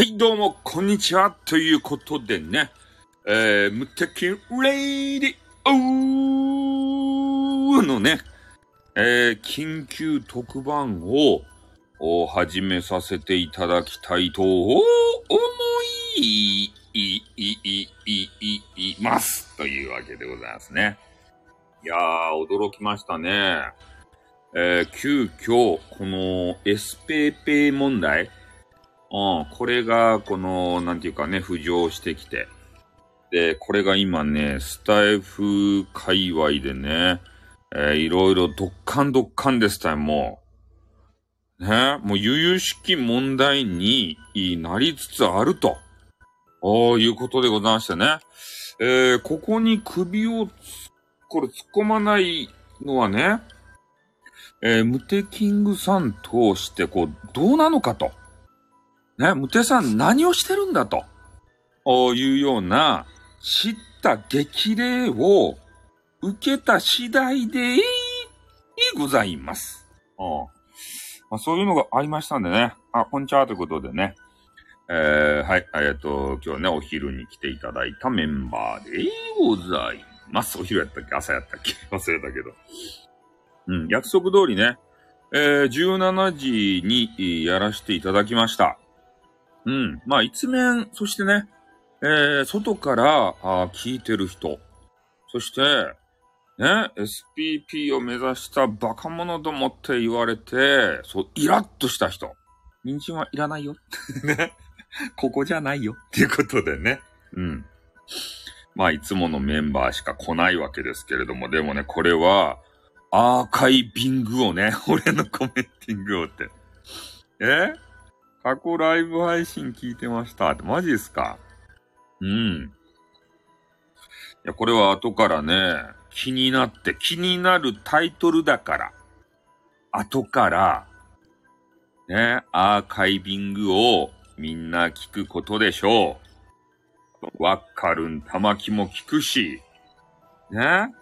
はい、どうも、こんにちは。ということでね、えー、無敵レイディオーのね、えー、緊急特番をお始めさせていただきたいと思い、い、い、い、い、い、い、ます。というわけでございますね。いやー、驚きましたね。えー、急遽、この S ペーペー問題、うん、これが、この、なんていうかね、浮上してきて。で、これが今ね、スタイフ界隈でね、えーいろいろドッカンドッカンですたい、もう。ね、もう悠々しき問題になりつつあると。おいうことでございましてね。えーここに首を、これ突っ込まないのはね、えームテキングさん通して、こう、どうなのかと。ね、ムテさん何をしてるんだと。いうような、知った激励を受けた次第で、ございます。まあ、そういうのがありましたんでね。あ、こんにちはということでね。えー、はい、えっと、今日ね、お昼に来ていただいたメンバーでございます。お昼やったっけ？朝やったっけ？忘れたけど。うん、約束通りね、えー、17時にやらせていただきました。うん。まあ、一面、そしてね、えー、外からあー聞いてる人、そして、ね、SPP を目指したバカ者どもって言われて、そう、イラッとした人。人参はいらないよ。ね。ここじゃないよ。っていうことでね。うん。まあ、いつものメンバーしか来ないわけですけれども、でもね、これは、アーカイビングをね、俺のコメンティングをって。え？過去ライブ配信聞いてました。って、マジですか？うん。いや、これは後からね、気になって、気になるタイトルだから、後から、ね、アーカイビングをみんな聞くことでしょう。わっかるん、玉木も聞くし、ね、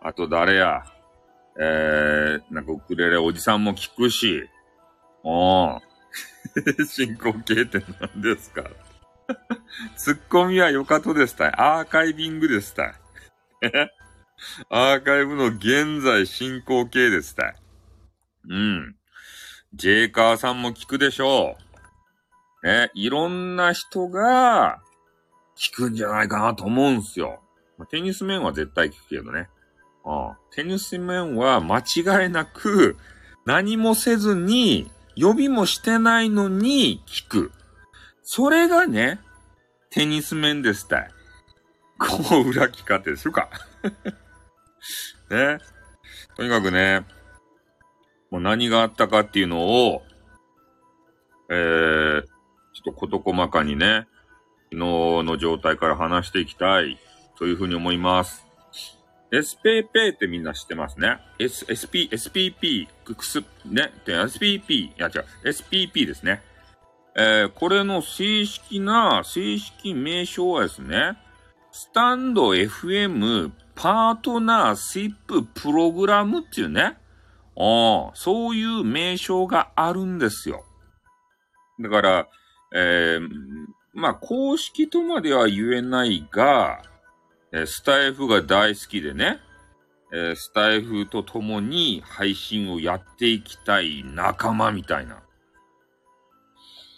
あと誰や、えー、なんかウクレレおじさんも聞くし、おー。進行形って何ですか？ツッコミはよかとですたい。アーカイビングですたい。アーカイブの現在進行形ですたい。うん。ジェイカーさんも聞くでしょう。ね、いろんな人が聞くんじゃないかなと思うんすよ。テニス面は絶対聞くけどね。ああテニス面は間違いなく何もせずに予備もしてないのに聞く。それがね、テニス面ですたい。こう裏聞かってするか。ね。とにかくね、もう何があったかっていうのを、えー、ちょっと事細かにね、昨日の状態から話していきたいというふうに思います。SPP ってみんな知ってますね。S、SP、SPP、くくす、ね、SPP、いや違う、SPP ですね。えー、これの正式な、正式名称はですね、スタンド FM パートナーシッププログラムっていうね、あ、そういう名称があるんですよ。だから、えー、まあ、公式とまでは言えないが、えスタイフが大好きでね、えスタイフと共に配信をやっていきたい仲間みたいな。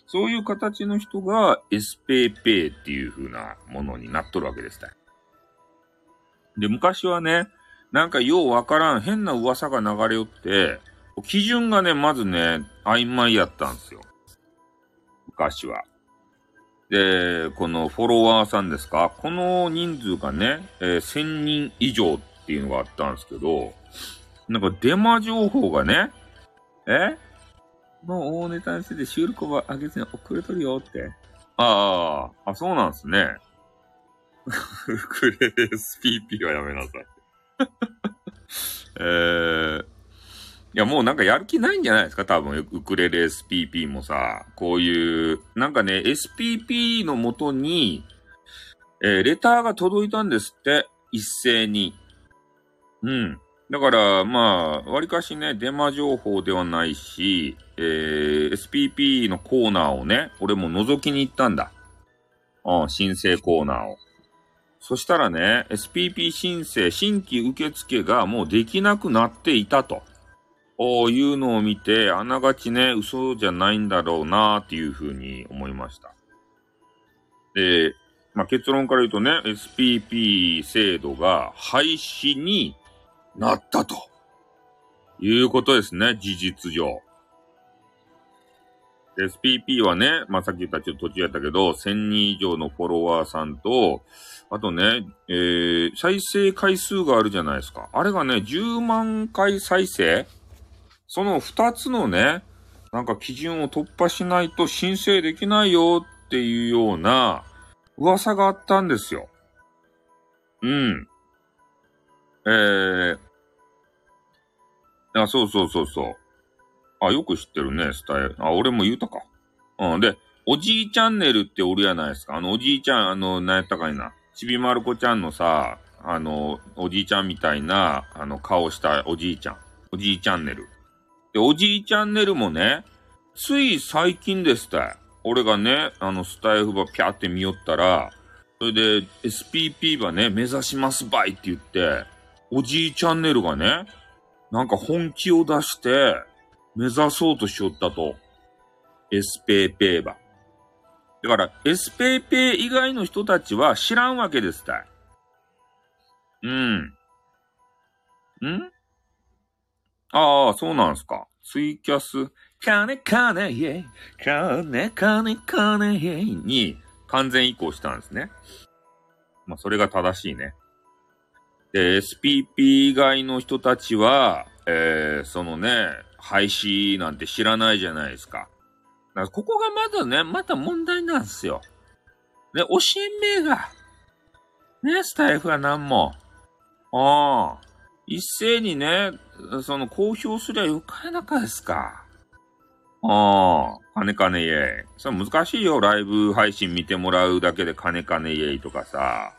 そういう形の人が SPP っていう風なものになっとるわけですね。で、昔はね、なんかようわからん変な噂が流れ寄って、基準がね、まずね、曖昧やったんですよ。昔は。で、このフォロワーさんですか？この人数がね、えー1000人以上っていうのがあったんですけど、なんかデマ情報がね、え？もう大ネタにして収録は上げずに遅れとるよって。ああ、あ、そうなんですね。ウクレレ SPP はやめなさい。えー、いや、もうなんかやる気ないんじゃないですか？多分、ウクレレ SPP もさ、こういう、なんかね、SPP のもとに、えーレターが届いたんですって、一斉に。うん。だから、まあ、わりかしね、デマ情報ではないし、えー、SPP のコーナーをね、俺も覗きに行ったんだ。うん、申請コーナーを。そしたらね、SPP 申請、新規受付がもうできなくなっていたと。いうのを見て、あながちね、嘘じゃないんだろうなっていうふうに思いました。で、まあ、結論から言うとね、SPP 制度が廃止になったということですね、事実上。SPP はね、まあ、さっき言ったちょっと途中やったけど、1000人以上のフォロワーさんと、あとね、えー、再生回数があるじゃないですか。あれがね、10万回再生その2つのね、なんか基準を突破しないと申請できないよっていうような噂があったんですよ。うん。えー、あ、そうそうそうそう。あ、よく知ってるね、スタイル。あ、俺も言うたか。うん。で、おじいチャンネルっておるやないですか。あの、おじいちゃん、あの、なんやったかいな。ちびまる子ちゃんのさ、あの、おじいちゃんみたいな、あの、顔したおじいちゃん。おじいチャンネル。で、おじいチャンネルもね、つい最近ですた俺がね、あの、スタイフばピャって見よったら、それで、SPP ばね、目指しますばいって言って、おじいチャンネルがね、なんか本気を出して、目指そうとしよったと。エスペーペーば。だから、エスペーペー以外の人たちは知らんわけですたい。うん。ん？ああ、そうなんすか。ツイキャス、カネカネイェイ、カネカネカネイェイに完全移行したんですね。まあ、それが正しいね。で、SPP 以外の人たちは、えー、そのね、廃止なんて知らないじゃないですか。だからここがまだね、また問題なんですよ。で、教えん名が、ね、スタイフは何も。ああ。一斉にね、その公表すりゃよかやなかですか？ああ、金金イエイ。それ難しいよ、ライブ配信見てもらうだけで金金イエイとかさ。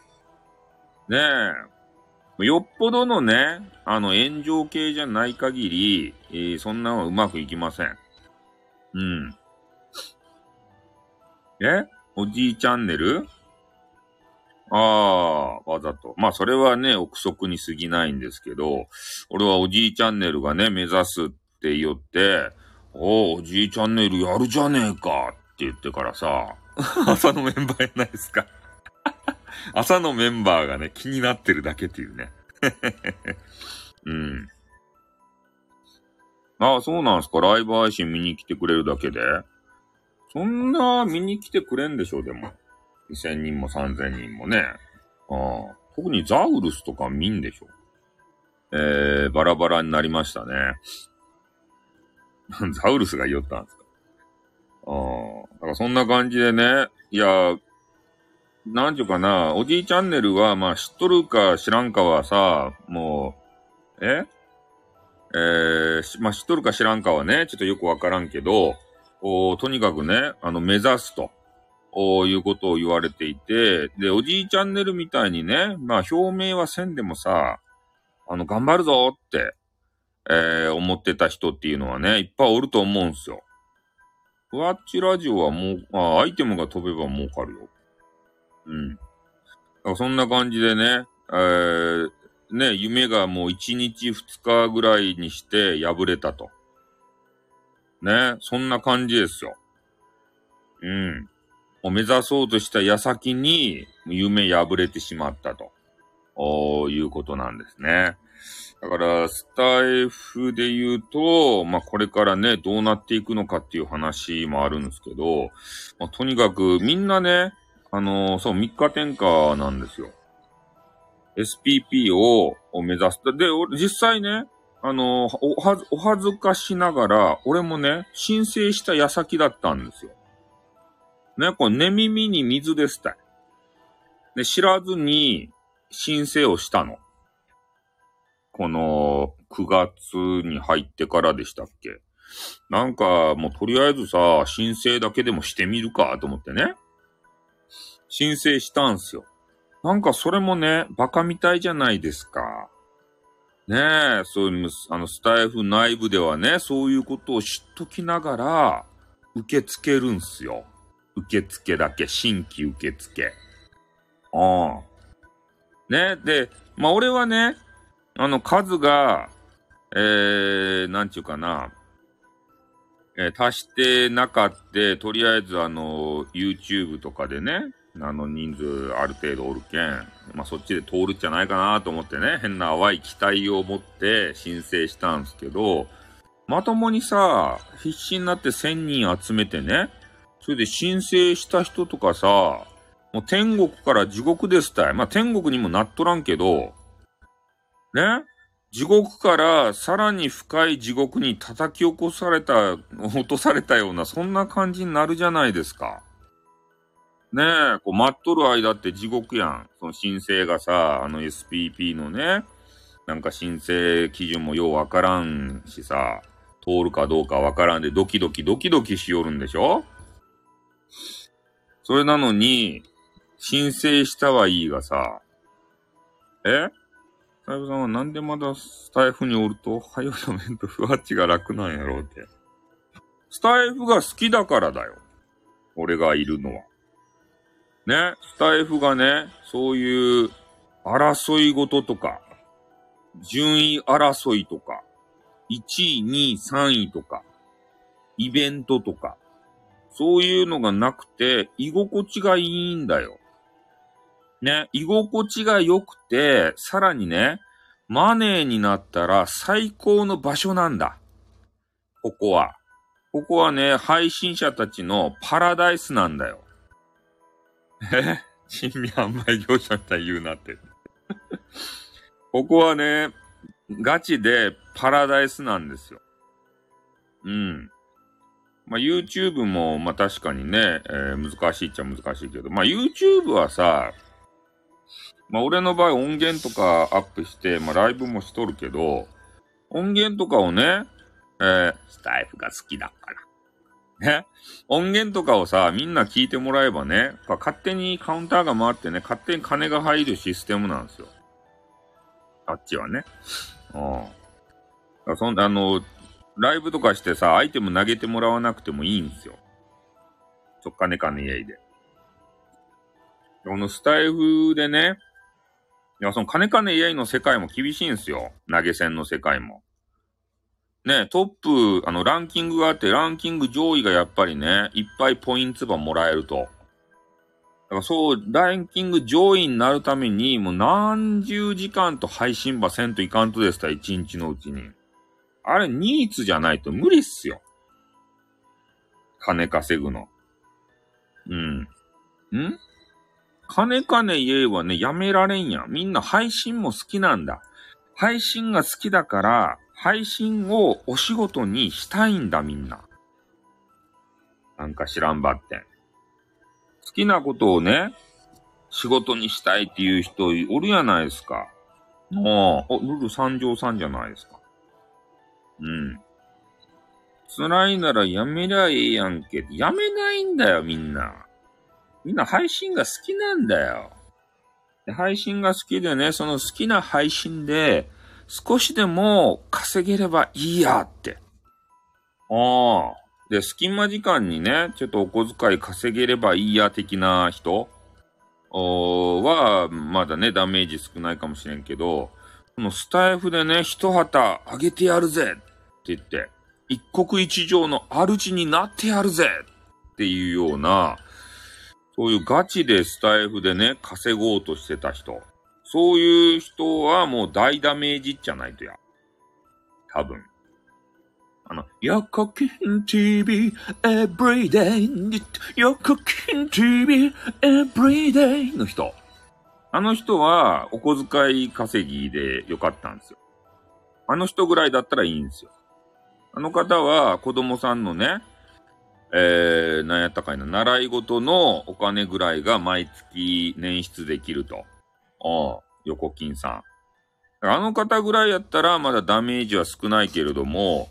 ねえ。よっぽどのね、あの炎上系じゃない限り、えー、そんなのはうまくいきません。うん。え？おじいチャンネル？ああ、わざと。まあ、それはね、憶測に過ぎないんですけど、俺はおじいチャンネルがね、目指すって言って、おおじいチャンネルやるじゃねえかって言ってからさ、朝のメンバーやないですか 朝のメンバーがね、気になってるだけっていうね。うん。ああ、そうなんすか。ライブ配信見に来てくれるだけで？そんな見に来てくれんでしょ、でも。2000人も3000人もね。ああ。特にザウルスとか見んでしょ。えー、バラバラになりましたね。ザウルスが言ったんですか。ああ。だからそんな感じでね、いや、なんちゅうかな、おじいチャンネルは、まあ知っとるか知らんかはさ、もう、え？えー、まあ知っとるか知らんかはね、ちょっとよくわからんけど、おとにかくね、あの、目指すと。おいうことを言われていて、で、おじいチャンネルみたいにね、まあ表明はせんでもさ、あの、頑張るぞって、えー、思ってた人っていうのはね、いっぱいおると思うんすよ。ふわっちラジオはもう、あ、アイテムが飛べば儲かるよ。うん。だからそんな感じでね、えー、ね、夢がもう1日2日ぐらいにして破れたと。ね、そんな感じですよ。うん。を目指そうとした矢先に夢破れてしまったと。おいうことなんですね。だから、スタイフで言うと、まあ、これからね、どうなっていくのかっていう話もあるんですけど、まあ、とにかくみんなね、あのー、そう、3日転下なんですよ。SPP を目指す。で、実際ね、あのー、おはず、お恥ずかしながら、俺もね、申請した矢先だったんですよ。ね、これ寝耳に水ですたい。で、知らずに申請をしたの。この9月に入ってからでしたっけなんかもうとりあえずさ、申請だけでもしてみるかと思ってね。申請したんすよ。なんかそれもね、バカみたいじゃないですか。ねえ、そういう、あの、スタイフ内部ではね、そういうことを知っときながら、受け付けるんすよ。受付だけ、新規受付。ああ。ね、で、まあ、俺はね、あの、数が、えー、なんちゅうかな、えー、足してなかって、とりあえずあの、YouTube とかでね、あの人数ある程度おるけん、まあ、そっちで通るんじゃないかなと思ってね、変な淡い期待を持って申請したんすけど、まともにさ、必死になって1000人集めてね、それで申請した人とかさ、もう天国から地獄ですたい。まあ、天国にもなっとらんけど、ね？地獄からさらに深い地獄に叩き起こされた、落とされたような、そんな感じになるじゃないですか。ねえ、こう待っとる間って地獄やん。その申請がさ、あの SPP のね、なんか申請基準もようわからんしさ、通るかどうかわからんでドキドキドキドキしよるんでしょ？それなのに、申請したはいいがさ、え？スタイフさんはなんでまだスタイフにおると、はよの面とふわっちが楽なんやろうって。スタイフが好きだからだよ。俺がいるのは。ね、スタイフがね、そういう争い事とか、順位争いとか、1位、2位、3位とか、イベントとか、そういうのがなくて、居心地がいいんだよ。ね、居心地が良くて、さらにね、マネーになったら最高の場所なんだ。ここは。ここはね、配信者たちのパラダイスなんだよ。え？珍味販売業者みたい言うなって。ここはね、ガチでパラダイスなんですよ。うん。まあ、YouTube も、まあ、確かにね、えー、難しいっちゃ難しいけど、まあ、YouTube はさ、まあ、俺の場合音源とかアップして、まあ、ライブもしとるけど、音源とかをね、えー、スタイフが好きだから。ね。音源とかをさ、みんな聞いてもらえばね、勝手にカウンターが回ってね、勝手に金が入るシステムなんですよ。あっちはね。うん。そんな、あの、ライブとかしてさ、アイテム投げてもらわなくてもいいんすよ。ちょっかねかねイェイで。このスタイフでね、いや、その金金イェイの世界も厳しいんすよ。投げ銭の世界も。ね、トップ、あの、ランキングがあって、ランキング上位がやっぱりね、いっぱいポイントばもらえると。だからそう、ランキング上位になるために、もう何十時間と配信ばせんといかんとですた、一日のうちに。あれ、ニーツじゃないと無理っすよ。金稼ぐの。うん。ん？金金言えばね、やめられんやん。みんな配信も好きなんだ。配信が好きだから、配信をお仕事にしたいんだ、みんな。なんか知らんばってん。好きなことをね、仕事にしたいっていう人おるやないですか。もう、お、ルル三条さんじゃないですか。うん。辛いならやめりゃええやんけ。やめないんだよ、みんな。みんな配信が好きなんだよ。で配信が好きでね、その好きな配信で少しでも稼げればいいやって。ああ。で、隙間時間にね、ちょっとお小遣い稼げればいいや的な人は、まだね、ダメージ少ないかもしれんけど、このスタイフでね、一旗あげてやるぜって言って、一国一城の主になってやるぜっていうような、そういうガチでスタイフでね、稼ごうとしてた人。そういう人はもう大ダメージじゃないとや。多分。あの、ヨコキン TV everyday ヨコキン TV everyday の人。あの人はお小遣い稼ぎでよかったんですよ。あの人ぐらいだったらいいんですよ。あの方は子供さんのね、えー、なんやったかいな、習い事のお金ぐらいが毎月捻出できると。ああ、横金さん。あの方ぐらいやったらまだダメージは少ないけれども、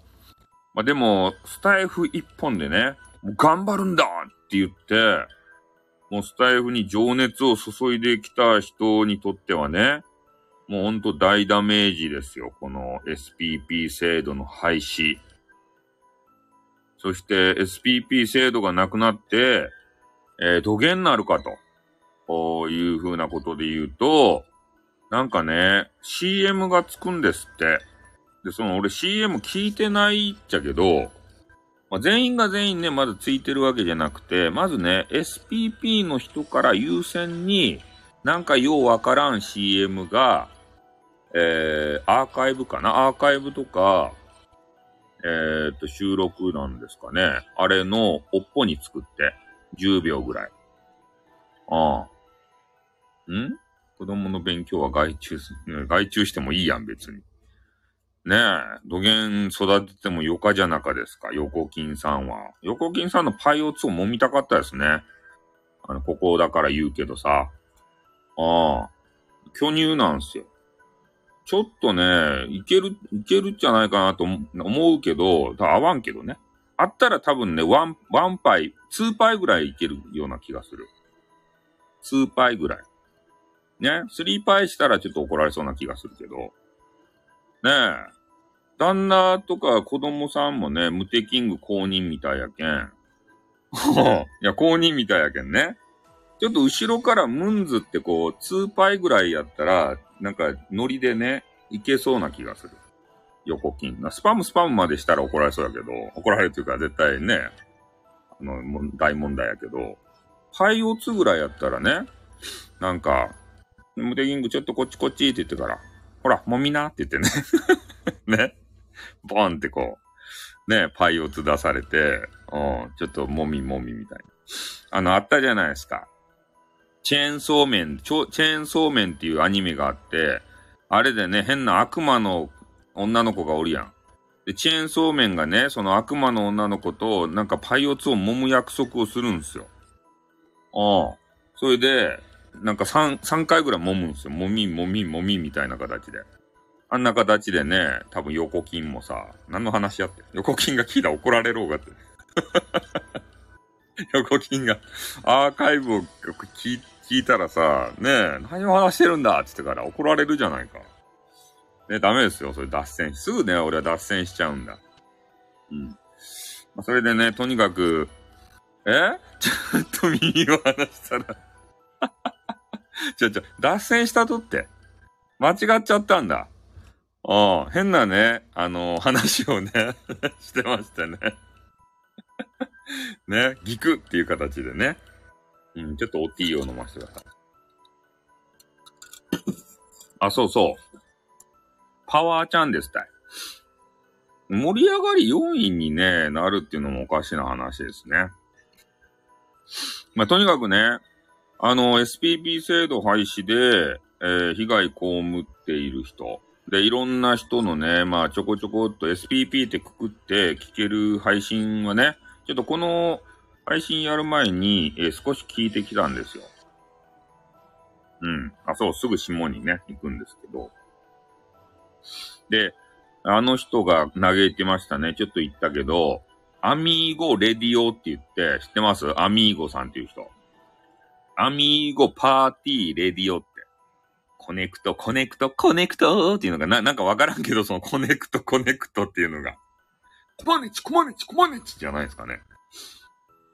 まあ、でも、スタイフ一本でね、もう頑張るんだって言って、もうスタイフに情熱を注いできた人にとってはね、もうほんと大ダメージですよ。この SPP 制度の廃止。そして SPP 制度がなくなって、えー、土下になるかと。こういう風なことで言うと、なんかね、CM がつくんですって。で、その俺 CM 聞いてないっちゃけど、まあ、全員が全員ね、まだついてるわけじゃなくて、まずね、SPP の人から優先に、なんかようわからん CM が、えー、アーカイブかな？アーカイブとか、え、っと、収録なんですかね。あれのおっぽに作って、10秒ぐらい。ああ。ん？子供の勉強は外注す、外注してもいいやん、別に。ねえ、土源育ててもよかじゃなかですか、横金さんは。横金さんのパイオツを揉みたかったですね。あの、ここだから言うけどさ。ああ。巨乳なんすよ。ちょっとね、いける、いけるんじゃないかなと思うけど、合わんけどね。あったら多分ね、ワン、ワンパイ、ツーパイぐらいいけるような気がする。ツーパイぐらい。ね、スリーパイしたらちょっと怒られそうな気がするけど。ねえ。旦那とか子供さんもね、ムテキング公認みたいやけん。いや、公認みたいやけんね。ちょっと後ろからムンズってこう、2パイぐらいやったら、なんかノリでね、いけそうな気がする。横金。スパムスパムまでしたら怒られそうやけど、怒られるというか絶対ね、あの、大問題やけど、パイオツぐらいやったらね、なんか、ムテキングちょっとこっちこっちって言ってから、ほら、もみなって言ってね。ね。ボンってこう、ね、パイオツ出されて、うん、ちょっともみもみみたいな。あの、あったじゃないですか。チェーンソーメン、チェーンソーメンっていうアニメがあって、あれでね、変な悪魔の女の子がおるやん。で、チェーンソーメンがね、その悪魔の女の子と、なんかパイオツを揉む約束をするんですよ。ああ。それで、なんか3、3回ぐらい揉むんですよ。揉み、揉み、揉みみたいな形で。あんな形でね、多分横金もさ、何の話やって。横金が聞いたら怒られろうがって。横金がアーカイブを聞いて聞いたらさ、ねえ、何を話してるんだって言ってから怒られるじゃないか。ね、ダメですよ。それ脱線。すぐね、俺は脱線しちゃうんだ。うん。まあ、それでね、とにかく、え？ちょっと右を話したら ちょちょ、脱線したとって。間違っちゃったんだ。ああ、変なね、あのー、話をね してましたねね、ギクっていう形でね。うん、ちょっとおティーを飲ませてください。あ、そうそう。パワーちゃんですたい。盛り上がり4位にね、なるっていうのもおかしな話ですね。まあ、とにかくね、あの、SPP 制度廃止で、えー、被害被っている人、で、いろんな人のね、まあ、ちょこちょこっと SPP ってくくって聞ける配信はね、ちょっとこの配信やる前に、えー、少し聞いてきたんですよ。うん。あ、そう、すぐ下にね、行くんですけど。で、あの人が嘆いてましたね。ちょっと言ったけど、アミーゴレディオって言って、知ってます？アミーゴさんっていう人。アミーゴパーティーレディオって。コネクト、コネクト、コネクトっていうのがな、なんかわからんけど、そのコネクト、コネクトっていうのが。コマネチ、コマネチ、コマネチじゃないですかね。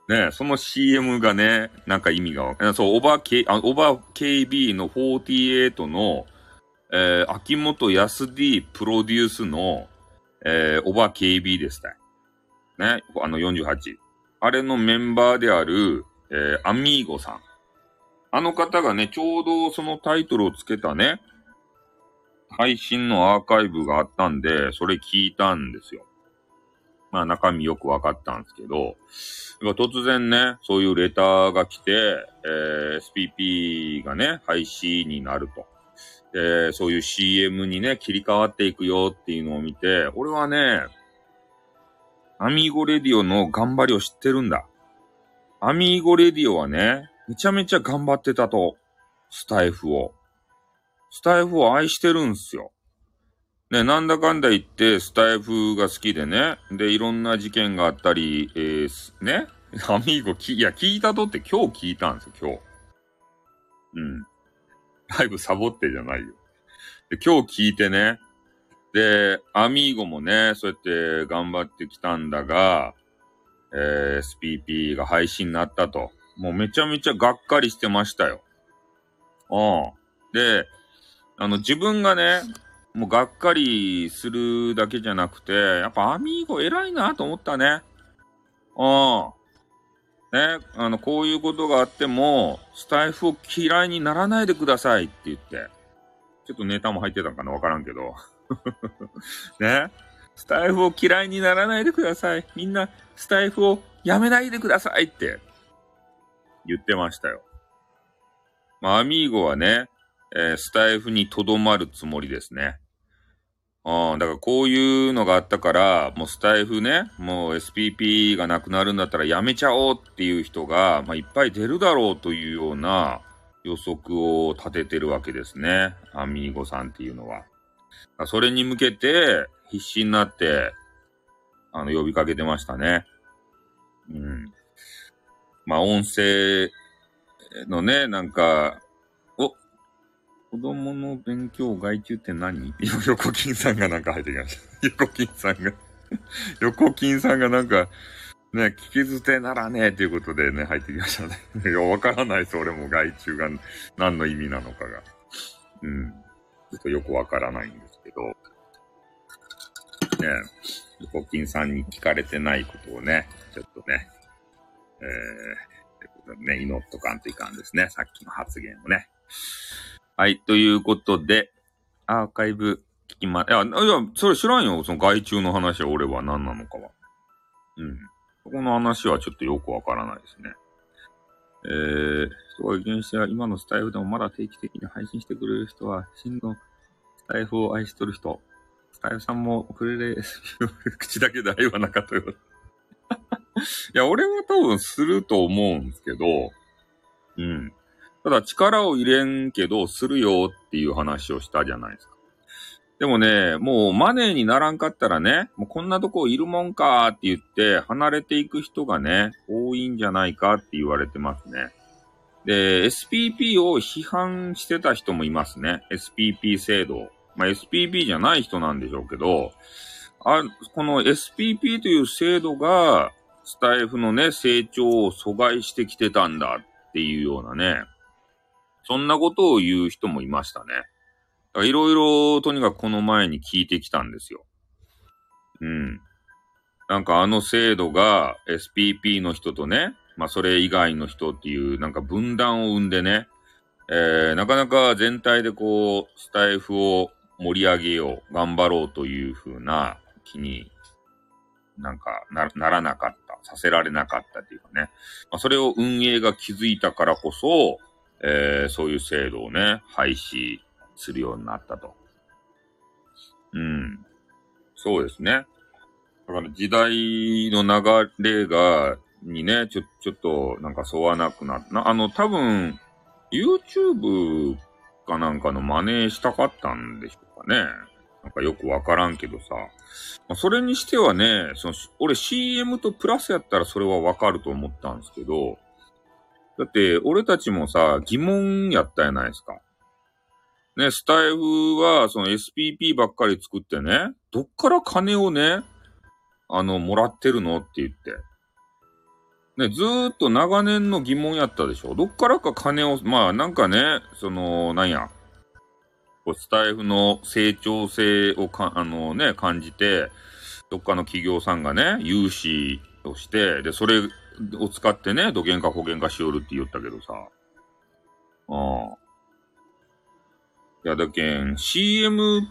ねその CM がね、なんか意味がわかんない。そう、オバー K、あ、オバー KB の48の、えー、秋元康 D プロデュースの、えー、オバー KB でしたね。あの48。あれのメンバーである、えー、アミーゴさん。あの方がね、ちょうどそのタイトルをつけたね、配信のアーカイブがあったんで、それ聞いたんですよ。まあ中身よくわかったんですけど、突然ね、そういうレターが来て、えー、SPP がね、廃止になると。えー、そういう CM にね、切り替わっていくよっていうのを見て、俺はね、アミーゴレディオの頑張りを知ってるんだ。アミーゴレディオはね、めちゃめちゃ頑張ってたと。スタイフを。スタイフを愛してるんすよ。ね、なんだかんだ言って、スタイフが好きでね。で、いろんな事件があったり、えー、ね？アミーゴ、いや、聞いたとって今日聞いたんですよ、今日。うん。ライブサボってじゃないよ。で、今日聞いてね、で、アミーゴもね、そうやって頑張ってきたんだが、えー、SPP が配信になったと。もうめちゃめちゃがっかりしてましたよ。うん。で、あの、自分がね、もうがっかりするだけじゃなくて、やっぱアミーゴ偉いなと思ったね。うん。ね、あの、こういうことがあっても、スタイフを嫌いにならないでくださいって言って、ちょっとネタも入ってたんかなわからんけど。ね。スタイフを嫌いにならないでください。みんな、スタイフをやめないでくださいって言ってましたよ。まあ、アミーゴはね、えー、スタイフにとどまるつもりですね。うん、だからこういうのがあったから、もうスタイフね、もう SPP がなくなるんだったらやめちゃおうっていう人が、まあ、いっぱい出るだろうというような予測を立ててるわけですね。アミーゴさんっていうのは。それに向けて必死になって、あの、呼びかけてましたね。うん。まあ、音声のね、なんか、子供の勉強外注って何？横金さんがなんか入ってきました。横金さんが 横金さんがなんか、ね、聞き捨てならねえということでね、入ってきましたね。いや、わからないです、俺も外注が何の意味なのかが。うん。ちょっとよくわからないんですけど。ね、横金さんに聞かれてないことをね、ちょっとね、えー、ね、祈っとかんといかんですね。さっきの発言をね。はい、ということで、アーカイブ聞きま、いや、いや、それ知らんよ。その外注の話は俺は何なのかは。うん。そこの話はちょっとよくわからないですね。えー、人が現して今のスタイフでもまだ定期的に配信してくれる人は、真のスタイフを愛しとる人。スタイフさんもくれれ、口だけで愛はなかったよ。いや、俺は多分すると思うんですけど、うん。ただ力を入れんけど、するよっていう話をしたじゃないですか。でもね、もうマネーにならんかったらね、もうこんなとこいるもんかって言って離れていく人がね、多いんじゃないかって言われてますね。で、SPP を批判してた人もいますね。SPP 制度。まあ、SPP じゃない人なんでしょうけど、あ、この SPP という制度が、スタイフのね、成長を阻害してきてたんだっていうようなね、そんなことを言う人もいましたね。いろいろとにかくこの前に聞いてきたんですよ。うん。なんかあの制度が SPP の人とね、まあそれ以外の人っていうなんか分断を生んでね、えー、なかなか全体でこう、スタイフを盛り上げよう、頑張ろうという風な気になんかなならなかった、させられなかったっていうかね。まあ、それを運営が気づいたからこそ、えー、そういう制度をね、廃止するようになったと。うん。そうですね。だから時代の流れが、にね、ちょ、ちょっとなんか沿わなくなった。あの、多分、YouTube かなんかの真似したかったんでしょうかね。なんかよくわからんけどさ。まあ、それにしてはね、その、俺 CM とプラスやったらそれはわかると思ったんですけど、だって、俺たちもさ、疑問やったやないですか。ね、スタイフは、その SPP ばっかり作ってね、どっから金をね、あの、もらってるのって言って。ね、ずーっと長年の疑問やったでしょ。どっからか金を、まあなんかね、その、なんや、スタイフの成長性をか、あのね、感じて、どっかの企業さんがね、融資をして、で、それを使ってね、土源か保険かしよるって言ったけどさ。ああ。いや、だけん、CM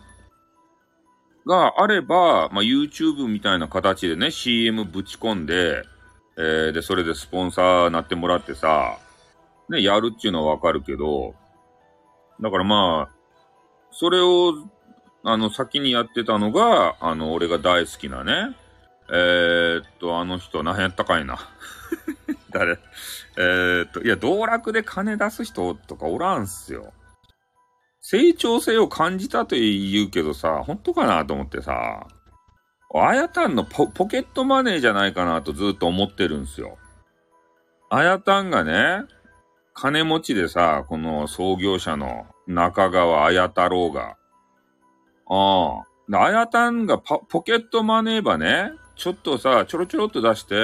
があれば、まあ、YouTube みたいな形でね、CM ぶち込んで、えー、で、それでスポンサーなってもらってさ、ね、やるっていうのはわかるけど、だからまあ、それを、あの、先にやってたのが、あの、俺が大好きなね、えー、っと、あの人、何やったかいな。誰？えー、っと、いや、道楽で金出す人とかおらんすよ。成長性を感じたと言うけどさ、本当かなと思ってさ、あやたんのポケットマネーじゃないかなとずっと思ってるんすよ。あやたんがね、金持ちでさ、この創業者の中川綾太郎が、ああ。であやたんがポケットマネーばね、ちょっとさ、ちょろちょろっと出して、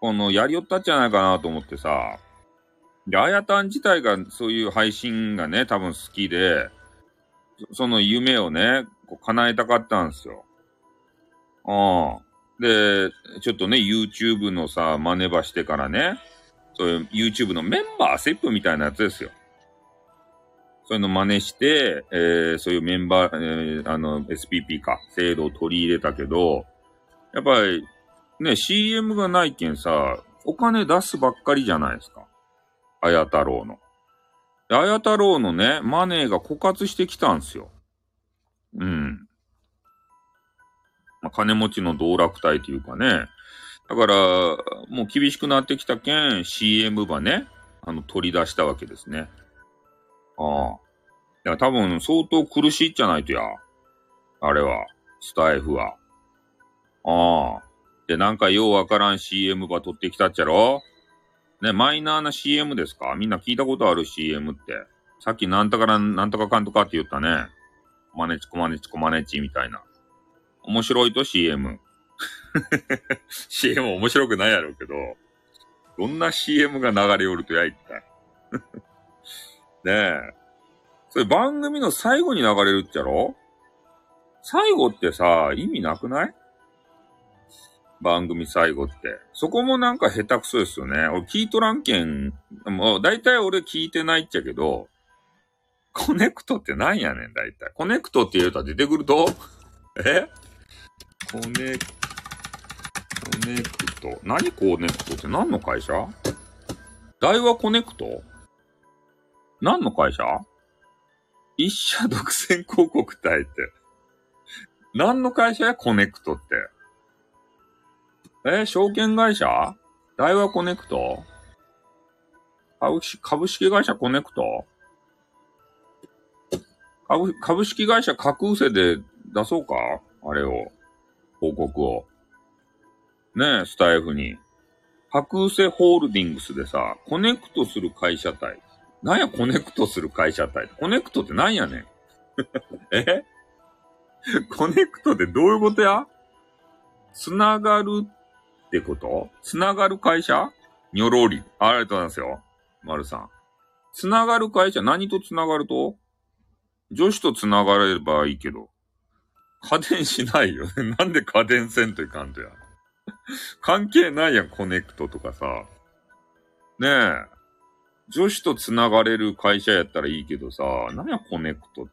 この、やりよったんじゃないかなと思ってさ。で、あやたん自体がそういう配信がね、多分好きで、その夢をね、こう叶えたかったんですよ。ああ。で、ちょっとね、YouTube のさ、真似ばしてからね、そういう YouTube のメンバーセップみたいなやつですよ。そういうの真似して、えー、そういうメンバー、えー、あの、SPP か、制度を取り入れたけど、やっぱり、ね、CM がないけんさ、お金出すばっかりじゃないですか。あや太郎の。あや太郎のね、マネーが枯渇してきたんすよ。うん。まあ、金持ちの道楽隊というかね。だから、もう厳しくなってきたけん、CM ばね、あの、取り出したわけですね。ああ。いや、多分相当苦しいじゃないとや。あれは、スタイフは。ああ。で、なんかようわからん CM ば取ってきたっちゃろ？ね、マイナーな CM ですか？みんな聞いたことある CM って。さっきなんとかなんとかかんとかって言ったね。まねちこまねちこまねちみたいな。面白いと CM。CM 面白くないやろうけど、どんな CM が流れおるとや、一体。ねえ。それ番組の最後に流れるっちゃろ？最後ってさ、意味なくない？番組最後って。そこもなんか下手くそですよね。俺聞いとらんけん、もう大体俺聞いてないっちゃけど、コネクトって何やねん、大体。コネクトって言うたら出てくると？え？コネ、コネクト。何コネクトって何の会社？大和コネクト？何の会社？一社独占広告隊って。何の会社や？コネクトって。え証券会社？大和コネクト？株式株式会社コネクト？株株式会社架空世で出そうか？あれを。報告を。ねえ、スタイフに。架空世ホールディングスでさ、コネクトする会社体。なんやコネクトする会社体？コネクトってなんやねん？え？コネクトってどういうことや？つながるってこと？つながる会社？にょろり。ありがとうございますよ。丸さん。つながる会社？何とつながると？女子とつながればいいけど。家電しないよね。なんで家電せんといかんとや。関係ないやん、コネクトとかさ。ねえ。女子と繋がれる会社やったらいいけどさ、何やコネクトって。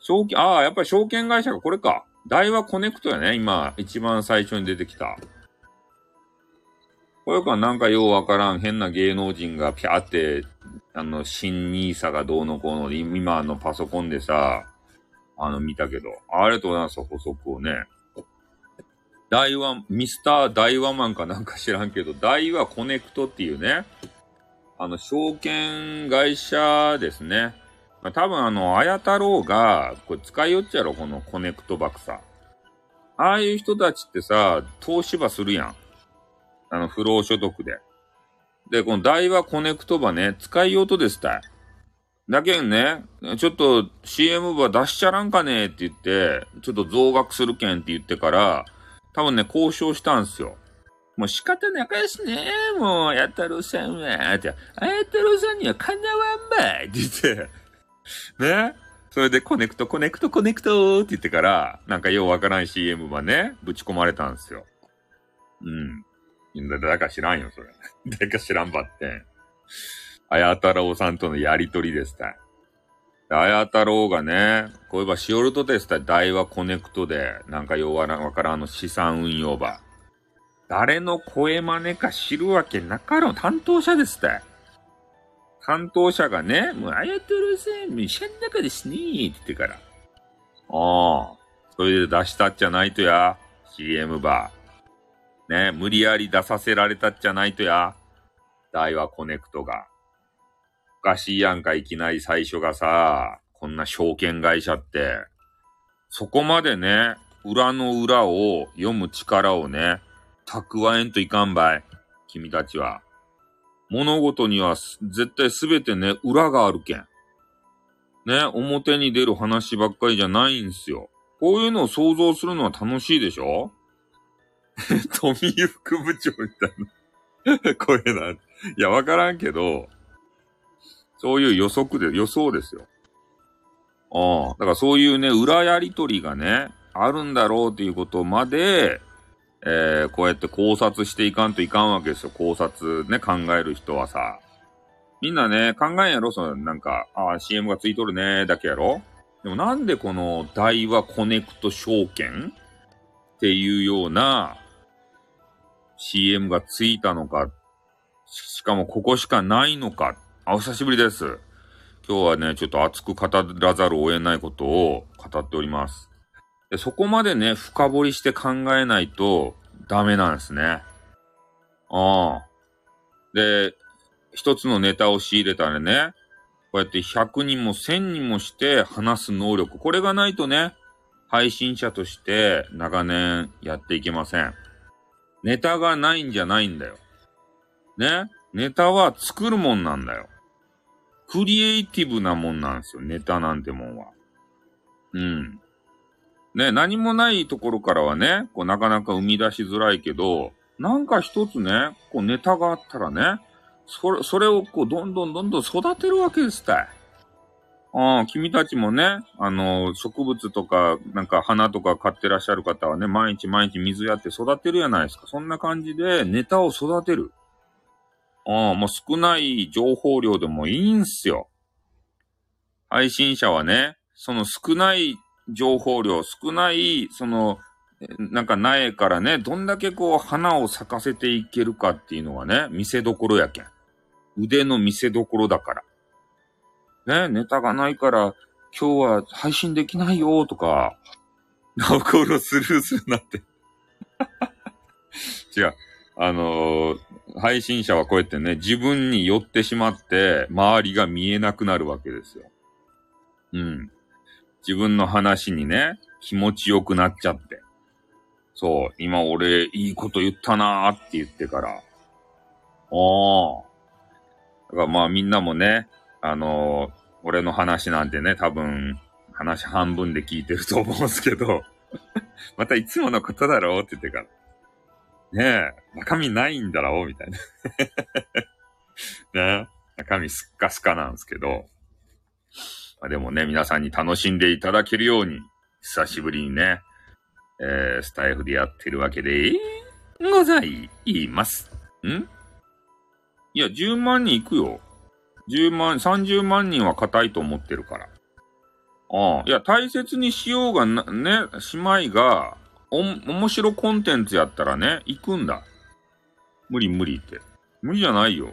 証券、ああ、やっぱり証券会社がこれか。大和コネクトやね、今、一番最初に出てきた。これかなんかようわからん変な芸能人がピャーって、あの、新 NISA がどうのこうの、今のパソコンでさ、あの、見たけど。ありがとうございます、補足をね。大和、ミスター大和マンかなんか知らんけど、大和コネクトっていうね、あの、証券会社ですね。まあ、多分あの、あや太郎が、これ使いよっちゃろ、このコネクトバックさ。ああいう人たちってさ、投資ばするやん。あの、不労所得で。で、この大和コネクトばね、使いようとですたい。だけんね、ちょっと CM 場出しちゃらんかねって言って、ちょっと増額するけんって言ってから、多分ね、交渉したんすよ。もう仕方なかですね。もう、やたろさんは、って、あやたろさんにはかなわんばいって言って、ね。それでコネクト、コネクト、コネクトって言ってから、なんかようわからん CM はね、ぶち込まれたんですよ。うん。だか知らんよ、それ。だか知らんばって。あやたろうさんとのやりとりですた。あや太郎がね、こういえばしおるとですた大和コネクトで、なんかようわからんの資産運用場。誰の声真似か知るわけなかろう。担当者ですって。担当者がね、もう、あやとるせん、医者の中ですねって言ってから。ああ。それで出したっちゃないとや。CM バー。ね、無理やり出させられたっちゃないとや。大和コネクトが。おかしいやんか、いきなり最初がさ、こんな証券会社って。そこまでね、裏の裏を読む力をね、蓄えんといかんばい。君たちは。物事には絶対すべてね、裏があるけん。ね、表に出る話ばっかりじゃないんすよ。こういうのを想像するのは楽しいでしょ？富井副部長みたいな 声な。いや、わからんけど、そういう予測で、予想ですよ。ああ、だからそういうね、裏やりとりがね、あるんだろうっていうことまで、えー、こうやって考察していかんといかんわけですよ。考察ね、考える人はさ。みんなね、考えんやろ？その、なんか、ああ、CM がついとるね、だけやろ？でもなんでこの大和コネクト証券？っていうような CM がついたのか、しかもここしかないのか。あ、お久しぶりです。今日はね、ちょっと熱く語らざるを得ないことを語っております。そこまでね、深掘りして考えないとダメなんですね。ああ。で、一つのネタを仕入れたらね、こうやって100人も1000人もして話す能力。これがないとね、配信者として長年やっていけません。ネタがないんじゃないんだよ。ね？ネタは作るもんなんだよ。クリエイティブなもんなんですよ。ネタなんてもんは。うん。ね、何もないところからはね、こうなかなか生み出しづらいけど、なんか一つね、こうネタがあったらね、それ、それをこう、どんどんどんどん育てるわけですたい。ああ、君たちもね、あの、植物とか、なんか花とか買ってらっしゃる方はね、毎日毎日水やって育てるやないですか。そんな感じでネタを育てる。ああ、もう少ない情報量でもいいんすよ。配信者はね、その少ない情報量、少ない、その、なんか苗からね、どんだけこう花を咲かせていけるかっていうのがね、見せどころやけん。腕の見せどころだから。ね、ネタがないから今日は配信できないよとか、ナオコロスルーするなって 違う。あのー、配信者はこうやってね、自分に寄ってしまって、周りが見えなくなるわけですよ。うん。自分の話にね、気持ちよくなっちゃって。そう、今俺いいこと言ったなーって言ってから。ああ。だからまあみんなもね、あのー、俺の話なんてね、多分、話半分で聞いてると思うんすけど、またいつものことだろうって言ってから。ねえ、中身ないんだろうみたいな。ねえ中身すっかすかなんですけど、まあ、でもね、皆さんに楽しんでいただけるように、久しぶりにね、えー、スタイフでやってるわけでございます。ん？いや、10万人行くよ。10万、30万人は硬いと思ってるから。ああ。いや、大切にしようがな、ね、姉妹が、お、面白コンテンツやったらね、行くんだ。無理無理って。無理じゃないよ。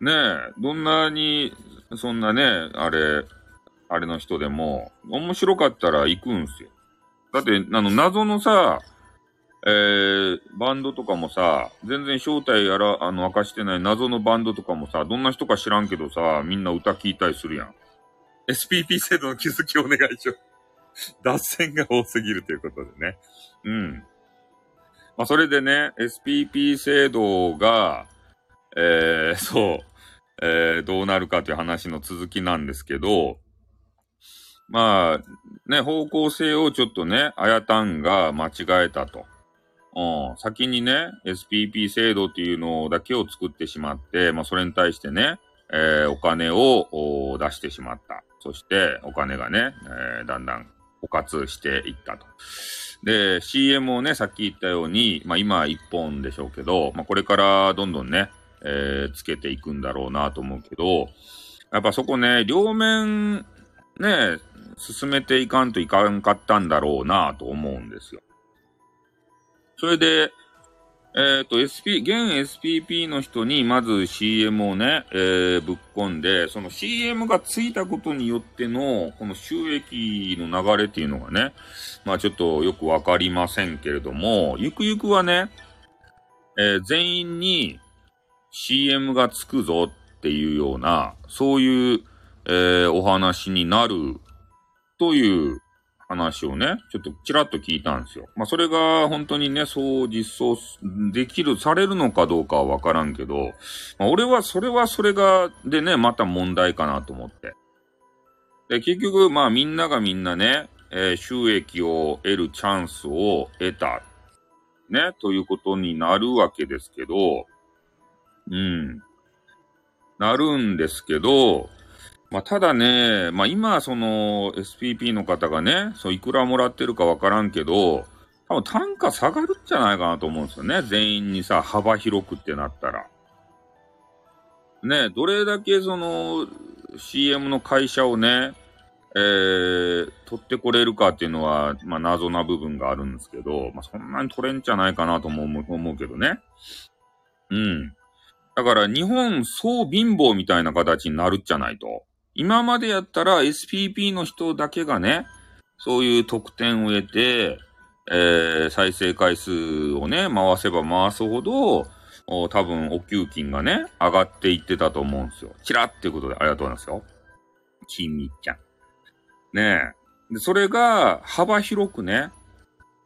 ねえ、どんなに、そんなね、あれ、あれの人でも、面白かったら行くんすよ。だって、あの、謎のさ、えー、バンドとかもさ、全然正体やら、あの、明かしてない謎のバンドとかもさ、どんな人か知らんけどさ、みんな歌聞いたりするやん。SPP 制度の気づきお願いしよう。脱線が多すぎるということでね。うん。まあ、それでね、SPP 制度が、えー、そう、えー、どうなるかという話の続きなんですけど、まあ、ね、方向性をちょっとね、あやたんが間違えたと。うん、先にね、SPP 制度っていうのだけを作ってしまって、まあ、それに対してね、えー、お金を出してしまった。そして、お金がね、えー、だんだん枯渇していったと。で、CM をね、さっき言ったように、まあ、今1本でしょうけど、まあ、これからどんどんね、えー、つけていくんだろうなと思うけど、やっぱそこね、両面、ね、進めていかんといかんかったんだろうなと思うんですよ。それで、えっ、ー、と、SP、現 SPP の人にまず CM をね、えー、ぶっ込んで、その CM がついたことによっての、この収益の流れっていうのがね、まあちょっとよくわかりませんけれども、ゆくゆくはね、えー、全員に CM がつくぞっていうような、そういう、えー、お話になるという話をね、ちょっとちらっと聞いたんですよ。まあ、それが本当にね、そう実装できる、されるのかどうかはわからんけど、まあ、俺はそれはそれが、でね、また問題かなと思って。で、結局、まあみんながみんなね、えー、収益を得るチャンスを得た。ね、ということになるわけですけど、うん。なるんですけど、まあ、ただね、まあ、今、その、SPP の方がね、そう、いくらもらってるかわからんけど、多分単価下がるんじゃないかなと思うんですよね。全員にさ、幅広くってなったら。ね、どれだけその、CM の会社をね、えー、取ってこれるかっていうのは、まあ、謎な部分があるんですけど、まあ、そんなに取れんじゃないかなと思う思うけどね。うん。だから、日本総貧乏みたいな形になるじゃないと。今までやったら SPP の人だけがね、そういう特典を得て、えー、再生回数をね、回せば回すほど、多分お給金がね、上がっていってたと思うんですよ。チラっていうことでありがとうございますよ。きみちゃん。ねえ。で、それが幅広くね、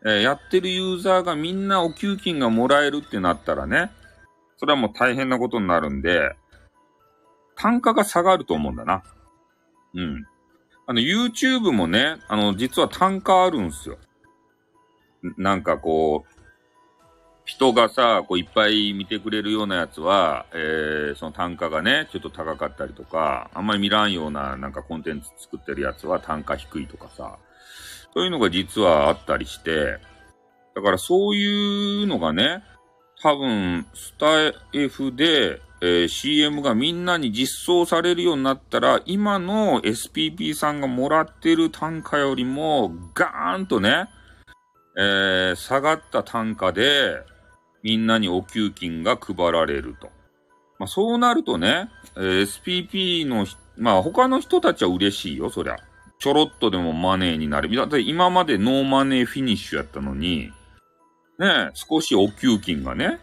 えー、やってるユーザーがみんなお給金がもらえるってなったらね、それはもう大変なことになるんで、単価が下がると思うんだな。うん。あの、YouTube もね、あの、実は単価あるんすよ。なんかこう、人がさ、こういっぱい見てくれるようなやつは、えー、その単価がね、ちょっと高かったりとか、あんまり見らんようななんかコンテンツ作ってるやつは単価低いとかさ、そういうのが実はあったりして、だからそういうのがね、多分、スタイフで、えー、CM がみんなに実装されるようになったら、今の SPP さんがもらってる単価よりも、ガーンとね、えー、下がった単価で、みんなにお給金が配られると。まあ、そうなるとね、えー、SPP の、まあ、他の人たちは嬉しいよ、そりゃ。ちょろっとでもマネーになる。だって今までノーマネーフィニッシュやったのに、ね、少しお給金がね、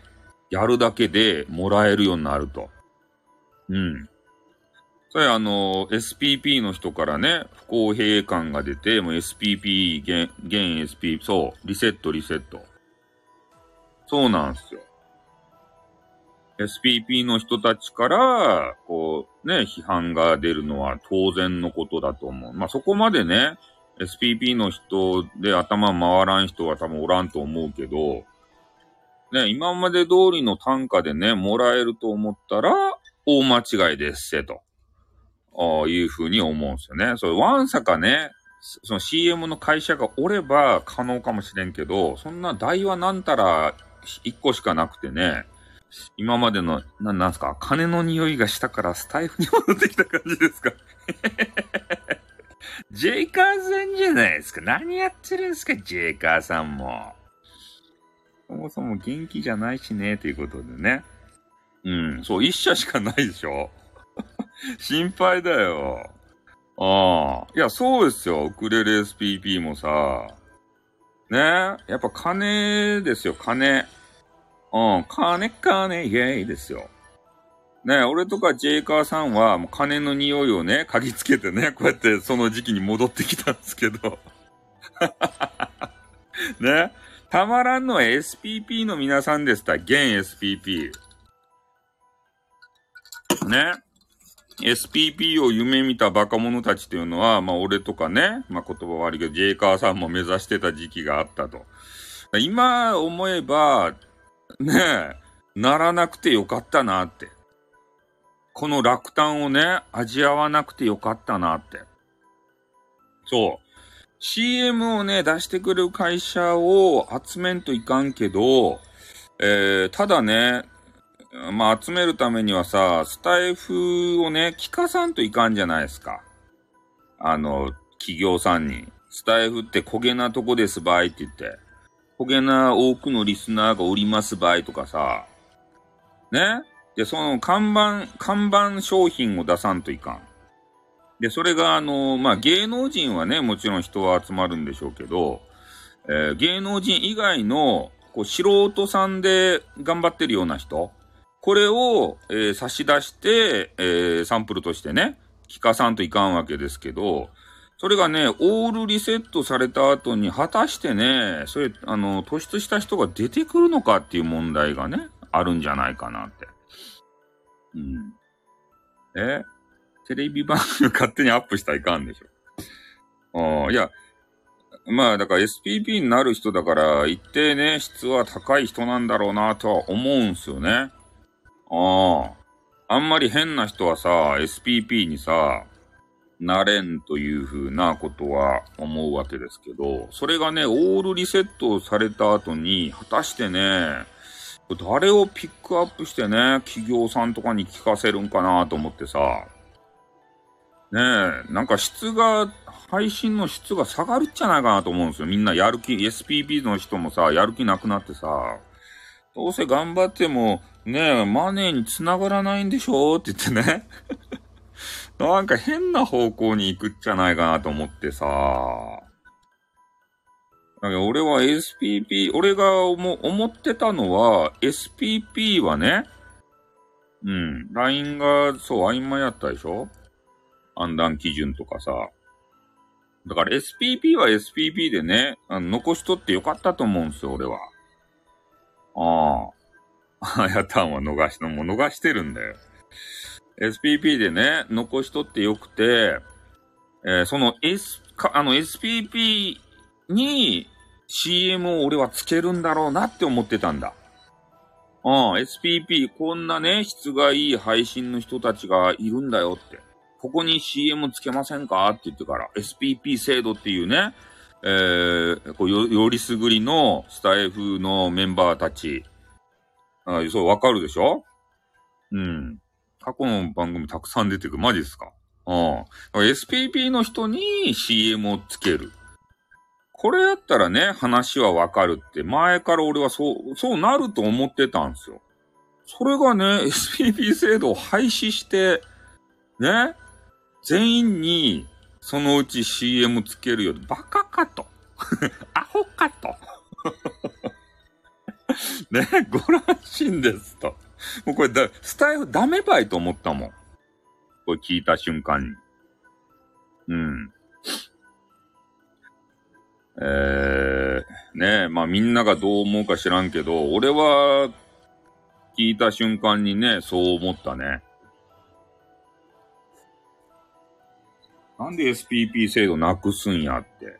やるだけでもらえるようになると。うん。それあの、SPP の人からね、不公平感が出て、もう SPP、現、現 SP、そう、リセット、リセット。そうなんですよ。SPP の人たちから、こう、ね、批判が出るのは当然のことだと思う。まあ、そこまでね、SPP の人で頭回らん人は多分おらんと思うけど、ね、今まで通りの単価でね、もらえると思ったら、大間違いですせと。あ、いうふうに思うんですよね。それ、わんさかね、その CM の会社がおれば可能かもしれんけど、そんな台はなんたら一個しかなくてね、今までの、な、なんすか、金の匂いがしたからスタイフに戻ってきた感じですか？ジェイカーさんじゃないですか。何やってるんですか、ジェイカーさんも。そもそも元気じゃないしね、ということでね。うん、そう、一社しかないでしょ 心配だよ。ああ。いや、そうですよ。ウクレレ SPP もさ。ねやっぱ金ですよ、金。うん、金金、イェイですよ。ね俺とかジェイカーさんは、もう金の匂いをね、嗅ぎつけてね、こうやってその時期に戻ってきたんですけど。ねたまらんのは SPP の皆さんでした。現 SPP。ね。SPP を夢見たバカ者たちっていうのは、まあ俺とかね、まあ言葉悪いけど、ジェイカーさんも目指してた時期があったと。今思えば、ねえ、ならなくてよかったなって。この落胆をね、味わわなくてよかったなって。そう。CM をね、出してくる会社を集めんといかんけど、えー、ただね、まあ、集めるためにはさ、スタイフをね、聞かさんといかんじゃないですか。あの、企業さんに。スタイフって焦げなとこですばいって言って。焦げな多くのリスナーがおりますばいとかさ。ね？で、その看板、看板商品を出さんといかん。で、それがあの、まあ、芸能人はね、もちろん人は集まるんでしょうけど、えー、芸能人以外の、こう、素人さんで頑張ってるような人、これを、えー、差し出して、えー、サンプルとしてね、聞かさんといかんわけですけど、それがね、オールリセットされた後に、果たしてね、それ、あの、突出した人が出てくるのかっていう問題がね、あるんじゃないかなって。うん。え？テレビ番組勝手にアップしたらいかんでしょ。うん、いや、まあ、だから SPP になる人だから、一定ね、質は高い人なんだろうなとは思うんすよね。ああ。あんまり変な人はさ、SPP にさ、なれんというふうなことは思うわけですけど、それがね、オールリセットされた後に、果たしてね、誰をピックアップしてね、企業さんとかに聞かせるんかなと思ってさ、ねえ、なんか質が、配信の質が下がるんじゃないかなと思うんですよ。みんなやる気、SPP の人もさ、やる気なくなってさ、どうせ頑張っても、ねえ、マネーに繋がらないんでしょって言ってね。なんか変な方向に行くんじゃないかなと思ってさ。俺は SPP、俺が思思ってたのは、SPP はね、うん、LINE がそう曖昧やったでしょ？判断基準とかさ。だから SPP は SPP でね、あの残しとってよかったと思うんですよ、俺は。ああ。あ やたんは逃しの、もう逃してるんだよ。SPP でね、残しとってよくて、えー、その S、か、あの SPP に CM を俺はつけるんだろうなって思ってたんだ。うん、SPP、こんなね、質がいい配信の人たちがいるんだよって。ここに CM つけませんか？って言ってから、SPP 制度っていうね、えー、こうよ、よりすぐりのスタイフのメンバーたち、あそう、わかるでしょ？うん。過去の番組たくさん出てくる。マジですか？うん。SPP の人に CM をつける。これやったらね、話はわかるって、前から俺はそう、そうなると思ってたんですよ。それがね、SPP 制度を廃止して、ね、全員にそのうち CM つけるよ。バカかと。アホかと。ね、ご乱心ですと。もうこれだ、スタイルダメばいと思ったもん。これ聞いた瞬間に。うん。えー、ねまあみんながどう思うか知らんけど、俺は、聞いた瞬間にね、そう思ったね。なんで SPP 制度なくすんやって。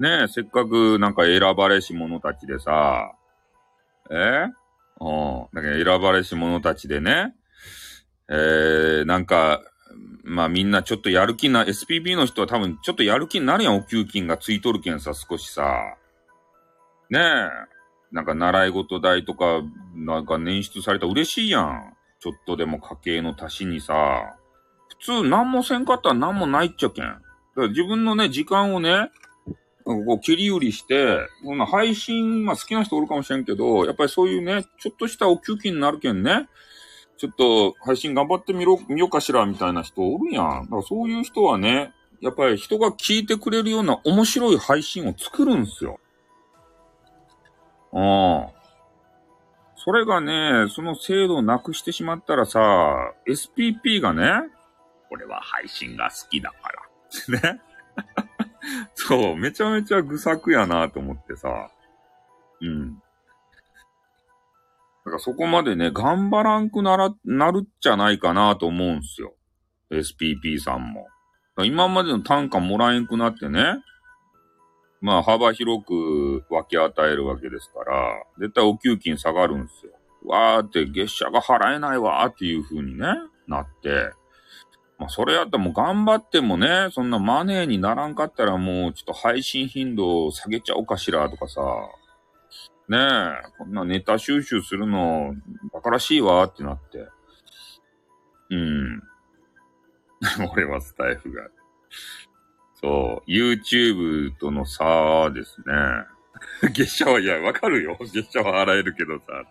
ねえ、せっかくなんか選ばれし者たちでさ、えうん。だけど選ばれし者たちでね、えー、なんか、まあみんなちょっとやる気な、SPP の人は多分ちょっとやる気になるやん、お給金がついとるけんさ、少しさ。ねえ。なんか習い事代とか、なんか捻出されたら嬉しいやん。ちょっとでも家計の足しにさ。普通何もせんかったら何もないっちゃけん。だから自分のね、時間をね、こう切り売りして、こんな配信、まあ好きな人おるかもしれんけど、やっぱりそういうね、ちょっとしたお給金になるけんね、ちょっと配信頑張ってみろ、見ようかしら、みたいな人おるやん。だからそういう人はね、やっぱり人が聞いてくれるような面白い配信を作るんすよ。うん。それがね、その制度をなくしてしまったらさ、SPP がね、俺は配信が好きだから。ね。そう、めちゃめちゃ愚策やなと思ってさ。うん。だからそこまでね、頑張らんくなら、なるっちゃないかなと思うんすよ。SPP さんも。今までの単価もらえんくなってね。まあ幅広く分け与えるわけですから、絶対お給金下がるんすよ。わーって月謝が払えないわーっていう風にね、なって。まあ、それやったらもう頑張ってもね、そんなマネーにならんかったらもうちょっと配信頻度を下げちゃおうかしらとかさ。ねえ、こんなネタ収集するの、馬鹿らしいわってなって。うん。俺はスタイフが。そう、YouTube との差ですね。月謝は、いや、わかるよ。月謝は払えるけどさ。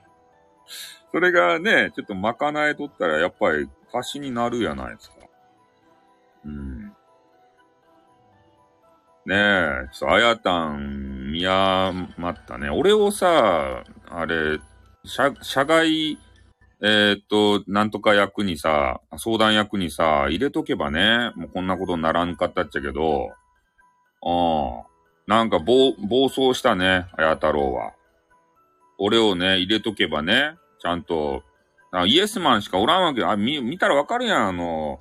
それがね、ちょっと賄えとったらやっぱり貸しになるやないですか。うん。ねえ、ちょっとあやたん見余ったね。俺をさ、あれ、社、社外、えー、っと、なんとか役にさ、相談役にさ、入れとけばね、もうこんなことにならんかったっちゃけど、うん。なんか暴、暴走したね、あや太郎は。俺をね、入れとけばね、ちゃんと、あイエスマンしかおらんわけ。あ、見、見たらわかるやん、あの、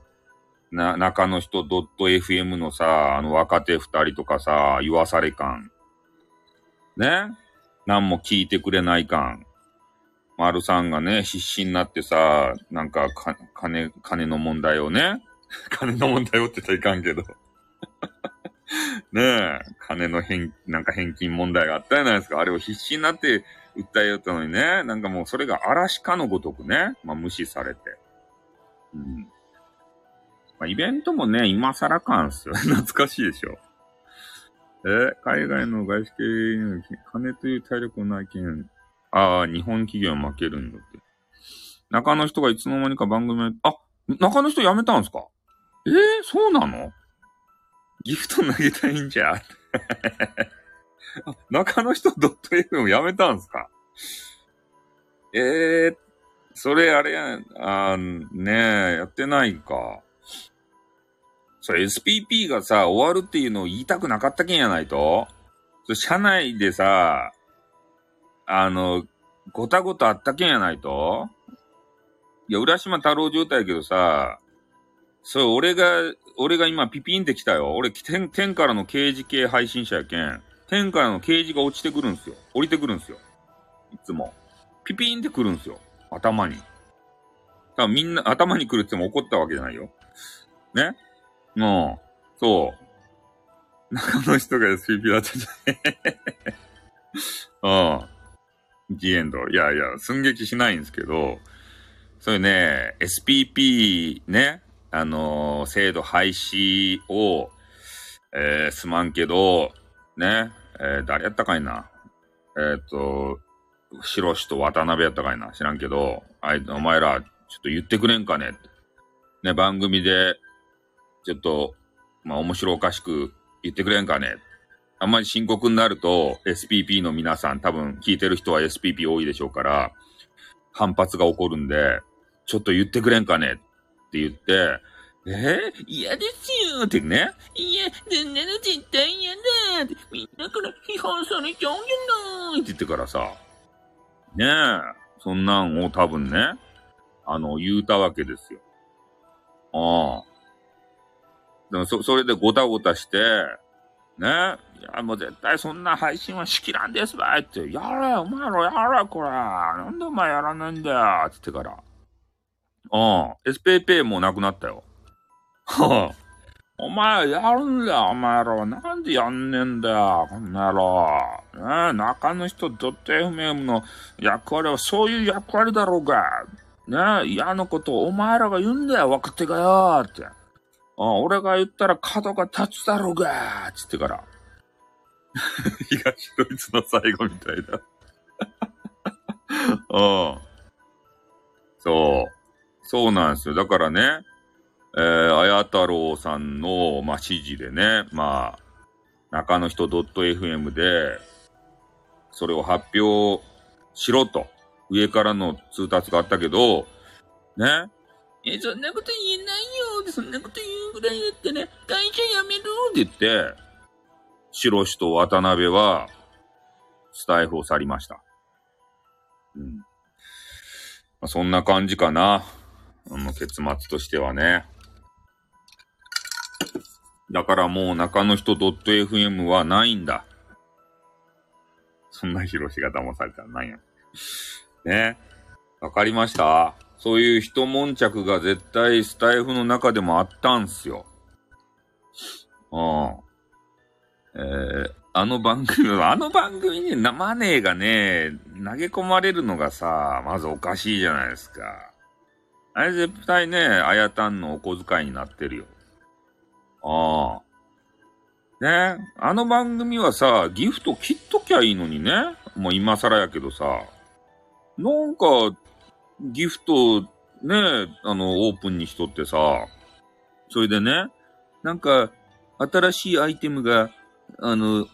な、中の人 .fm のさ、あの若手二人とかさ、言わされ感。ね何も聞いてくれない感。丸さんがね、必死になってさ、なんか、か、金、金の問題をね。金の問題をって言ったらいかんけど。ねえ、金の返、なんか返金問題があったじゃないですか。あれを必死になって訴えよったのにね。なんかもうそれが嵐かのごとくね。まあ無視されて。うん。まあ、イベントもね、今更かんすよ。懐かしいでしょ。え海外の外資系に金という体力のない件、ああ、日本企業負けるんだって。中の人がいつの間にか番組、あ、中の人辞めたんすか？えー、そうなの？ギフト投げたいんじゃ中の人 .fm やめたんすか？えー、それあれや、あねえ、やってないか。それ SPP がさ、終わるっていうのを言いたくなかったけんやないと社内でさ、あの、ごたごたあったけんやないといや、浦島太郎状態やけどさ、それ俺が、俺が今ピピンって来たよ。俺、天、天からの刑事系配信者やけん。天からの刑事が落ちてくるんすよ。降りてくるんすよ。いつも。ピピンってくるんすよ。頭に。多分みんな、頭に来るっても怒ったわけじゃないよ。ね？もう、そう。中の人が SPP だったじゃん。うん。ジエンド。いやいや、寸劇しないんですけど、そういうね、SPP ね、あのー、制度廃止を、えー、すまんけど、ね、えー、誰やったかいな？えっ、と、シロシと渡辺やったかいな？知らんけど、あい、お前ら、ちょっと言ってくれんかね？ね、番組で、ちょっと、まあ面白おかしく言ってくれんかね。あんまり深刻になると SPP の皆さん多分聞いてる人は SPP 多いでしょうから、反発が起こるんで、ちょっと言ってくれんかねって言って、えー、嫌ですよってね。いや、そんなの絶対嫌だって、みんなから批判されちゃうんじゃないって言ってからさ、ねえ、そんなんを多分ね、あの、言うたわけですよ。ああ。でもそ、それでごたごたして、ね。いや、もう絶対そんな配信はしきらんですばいって、やれ、お前らやれ、これ。なんでお前やらないんだよ、つってから。うん。SPP もなくなったよ。お前やるんだよ、お前らは。なんでやんねえんだよ、こんな野郎。ねえ、中の人ドット .fm の役割はそういう役割だろうが。ねえ、嫌なことをお前らが言うんだよ、若手がよ、って。俺が言ったら角が立つだろうがつってから。東ドイツの最後みたいだ。うん。そう。そうなんですよ。だからね、えー、あや太郎さんの、まあ、指示でね、まあ、中の人 .fm で、それを発表しろと、上からの通達があったけど、ね、え、そんなこと言えないよ。そんなこと言うぐらいだったら、会社辞めるって言って、白石と渡辺は、スタイフを去りました。うん。まあ、そんな感じかな。あの、結末としてはね。だからもう中の人 .fm はないんだ。そんな広しが騙されたらないや。ね。わかりましたそういう一悶着が絶対スタイフの中でもあったんすよ。うん。えー、あの番組、あの番組にマネーがね、投げ込まれるのがさ、まずおかしいじゃないですか。あれ絶対ね、あやたんのお小遣いになってるよ。ああ。ねあの番組はさ、ギフト切っときゃいいのにね。もう今更やけどさ。なんか、ギフト、ね、あの、オープンにしとってさ、それでね、なんか、新しいアイテムが、あの、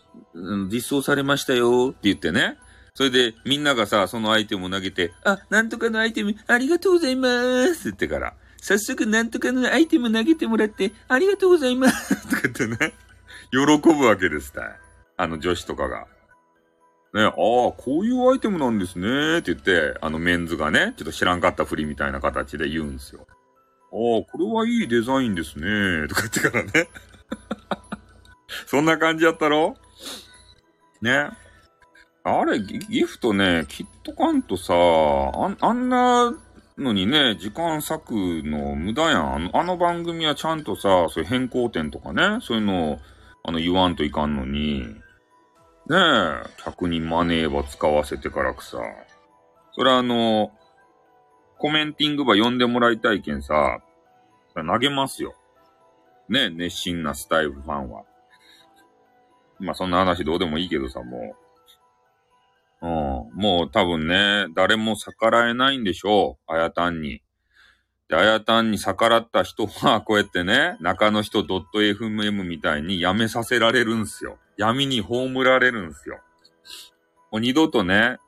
実装されましたよって言ってね。それで、みんながさ、そのアイテムを投げて、あ、なんとかのアイテム、ありがとうございますって言ってから、早速なんとかのアイテム投げてもらって、ありがとうございますとか言ってね、喜ぶわけですたあの女子とかが。ね、ああ、こういうアイテムなんですね、って言って、あのメンズがね、ちょっと知らんかったふりみたいな形で言うんですよ。おこれはいいデザインですね。とか言ってからね。そんな感じやったろ？ね。あれギ、フトね、キットカンとさ、ああんなのにね、時間割くの無駄やん。あのあの番組はちゃんとさ、そういう変更点とかね、そういうのを、あの、言わんといかんのに、ねえ、客にマネーば使わせてからくさ。それはあの、コメンティングば読んでもらいたいけんさ、投げますよ。ねえ熱心なスタイルファンは。まあそんな話どうでもいいけどさ、もう。うん。もう多分ね、誰も逆らえないんでしょう。あやたんに。で、あやたんに逆らった人は、こうやってね、中の人 .fm みたいにやめさせられるんすよ。闇に葬られるんすよ。もう二度とね、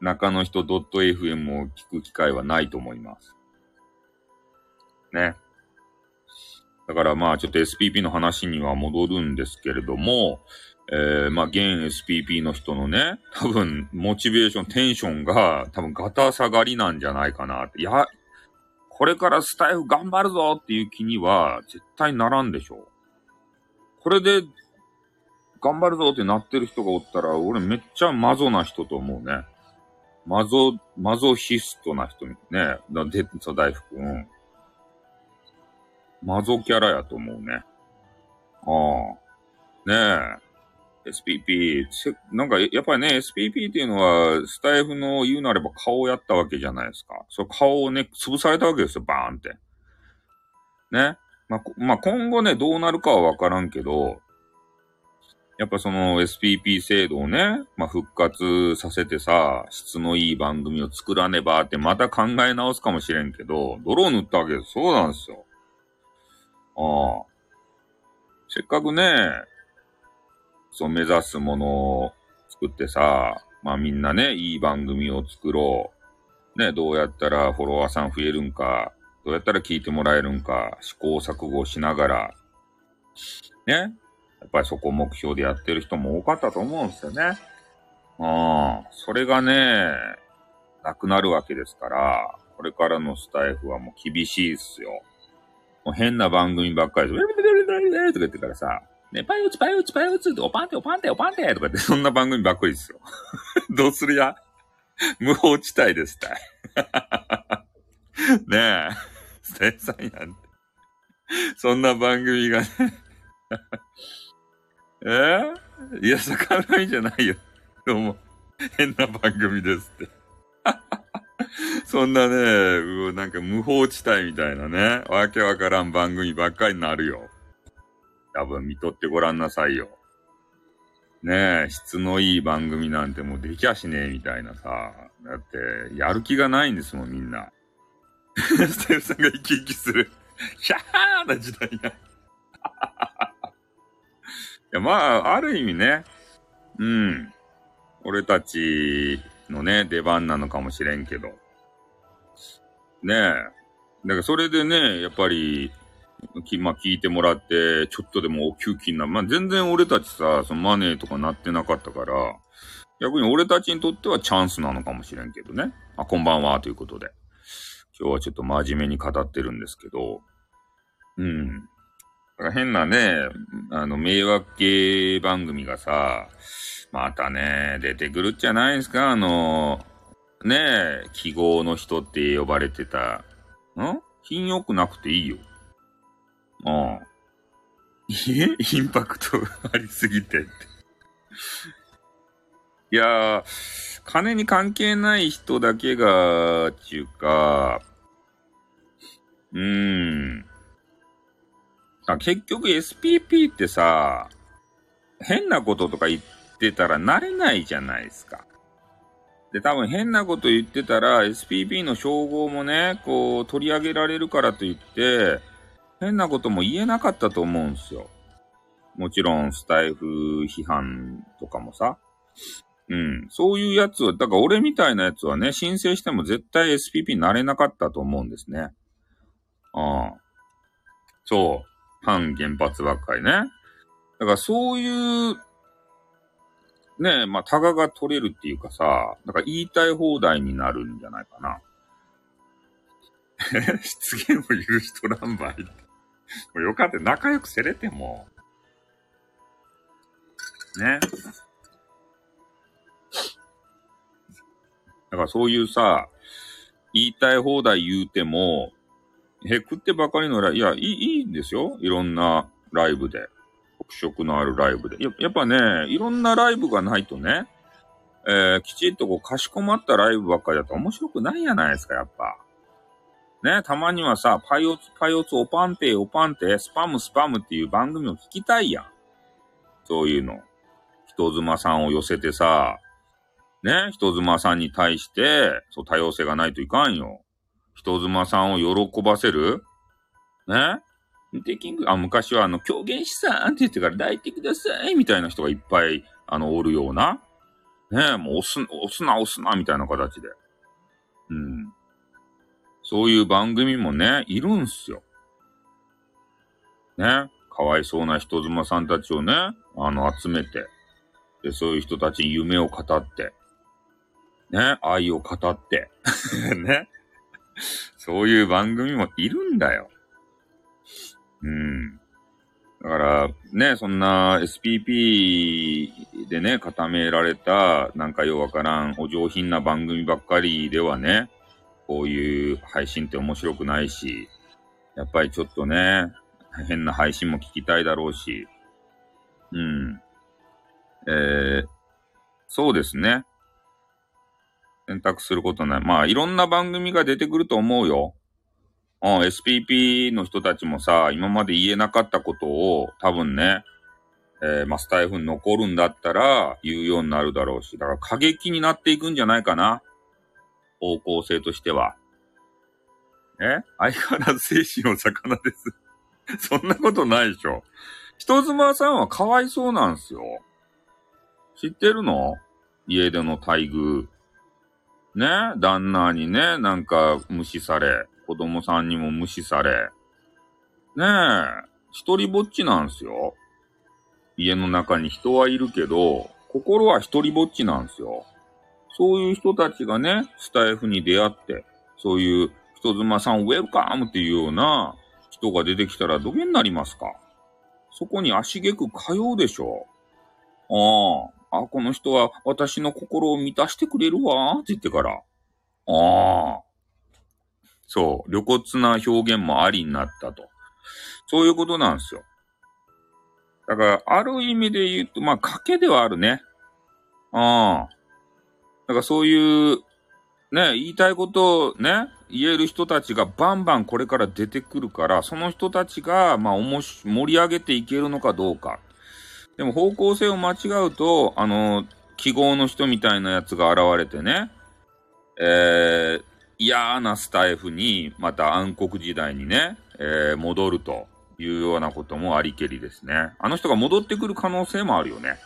中の人 .fm を聞く機会はないと思います。ね。だからまあちょっと SPP の話には戻るんですけれども、えー、まあ、現 SPP の人のね、多分、モチベーション、テンションが、多分、ガタ下がりなんじゃないかなって。や、これからスタイフ頑張るぞっていう気には、絶対ならんでしょう。これで、頑張るぞってなってる人がおったら、俺めっちゃマゾな人と思うね。マゾ、マゾヒストな人ね。で、そう、大福、うん。マゾキャラやと思うね。ああ。ねえ。SPP、なんか、やっぱりね、SPP っていうのは、スタイフの言うなれば顔をやったわけじゃないですか。その顔をね、潰されたわけですよ、バーンって。ね。まあ、まあ、今後ね、どうなるかはわからんけど、やっぱその SPP 制度をね、まあ、復活させてさ、質のいい番組を作らねばってまた考え直すかもしれんけど、泥を塗ったわけです。そうなんですよ。ああ。せっかくね、そう目指すものを作ってさ、まあみんなね、いい番組を作ろう。ね、どうやったらフォロワーさん増えるんか、どうやったら聞いてもらえるんか、試行錯誤しながら、ね、やっぱりそこを目標でやってる人も多かったと思うんですよね。うん。それがね、なくなるわけですから、これからのスタイフはもう厳しいっすよ。もう変な番組ばっかりで、とか言ってからさ、ね、パイ打つ、パイ打つ、パイ打つって、おパンテ、おパンテ、おパンテとかって、そんな番組ばっかりですよ。どうするや？無法地帯ですたい。ねえ。スタイさんやん。そんな番組がねえ？ー、いや、逆らいじゃないよ。どうも。変な番組ですって。そんなね、うなんか無法地帯みたいなね、わけわからん番組ばっかりになるよ。多分見とってごらんなさいよ。ねえ、質のいい番組なんてもうできやしねえみたいなさ。だって、やる気がないんですもん、みんな。ステフさんが生き生きする。ヒャーな時代が。いや、まあ、ある意味ね、うん。俺たちのね、出番なのかもしれんけど。ねえ。だからそれでね、やっぱり、き、まあ、聞いてもらって、ちょっとでもお給金な、まあ、全然俺たちさ、そのマネーとかなってなかったから、逆に俺たちにとってはチャンスなのかもしれんけどね。あ、こんばんは、ということで。今日はちょっと真面目に語ってるんですけど、うん。だから変なね、あの、迷惑系番組がさ、またね、出てくるっちゃないですか？あの、ね、記号の人って呼ばれてた。ん？品良くなくていいよ。うん。いえインパクトありすぎてって。いやー、金に関係ない人だけが、ちゅうか、うーん。あ結局 SPP ってさ、変なこととか言ってたら慣れないじゃないですか。で、多分変なこと言ってたら SPP の称号もね、こう取り上げられるからといって、変なことも言えなかったと思うんすよ。もちろん、スタイフ批判とかもさ。うん。そういうやつは、だから俺みたいなやつはね、申請しても絶対 SPP になれなかったと思うんですね。ああ。そう。反原発ばっかりね。だからそういう、ねえまあ、タガが取れるっていうかさ、だか言いたい放題になるんじゃないかな。失言を許しとらんばい。もうよかった。仲良くせれても。ね。だからそういうさ、言いたい放題言うても、へ食ってばかりのライブ、いや、いい、いいんですよ。いろんなライブで。特色のあるライブで。ややっぱね、いろんなライブがないとね、えー、きちっとこう、かしこまったライブばっかりだと面白くないじゃないですか、やっぱ。ね、たまにはさ、パイオツ、パイオツ、オパンテ、オパンテ、スパム、スパムっていう番組を聞きたいやん。そういうの。人妻さんを寄せてさ、ね、人妻さんに対して、そう、多様性がないといかんよ。人妻さんを喜ばせる？ね？テキング、あ、昔はあの、狂言師さんって言ってから抱いてくださいみたいな人がいっぱい、あの、おるような。ねもう押す、押すな、押すな、みたいな形で。うん。そういう番組もね、いるんすよ。ね。かわいそうな人妻さんたちをね、あの、集めて。で、そういう人たちに夢を語って。ね。愛を語って。ね。そういう番組もいるんだよ。うん。だから、ね、そんな SPP でね、固められた、なんかようわからん、お上品な番組ばっかりではね、こういう配信って面白くないし、やっぱりちょっとね、変な配信も聞きたいだろうし、うん。えー、そうですね。選択することない。まあ、いろんな番組が出てくると思うよ。うん、SPP の人たちもさ、今まで言えなかったことを多分ね、えー、まあ、スタイフに残るんだったら言うようになるだろうし、だから過激になっていくんじゃないかな。方向性としては。え？相変わらず精神を魚です。そんなことないでしょ。人妻さんはかわいそうなんですよ。知ってるの？家での待遇。ね？旦那にね、なんか無視され。子供さんにも無視され。ね？え、一人ぼっちなんですよ。家の中に人はいるけど、心は一人ぼっちなんですよ。そういう人たちがね、スタイフに出会って、そういう人妻さんウェルカムっていうような人が出てきたらどげになりますか？そこに足げく通うでしょああ、あ、この人は私の心を満たしてくれるわって言ってから。ああ、そう、露骨な表現もありになったと。そういうことなんですよ。だから、ある意味で言うと、まあ、賭けではあるね。ああ。だからそういう、ね、言いたいことをね、言える人たちがバンバンこれから出てくるから、その人たちが、まあ、おもし、盛り上げていけるのかどうか。でも方向性を間違うと、あの、記号の人みたいなやつが現れてね、えー、嫌なスタイフに、また暗黒時代にね、えー、戻るというようなこともありけりですね。あの人が戻ってくる可能性もあるよね。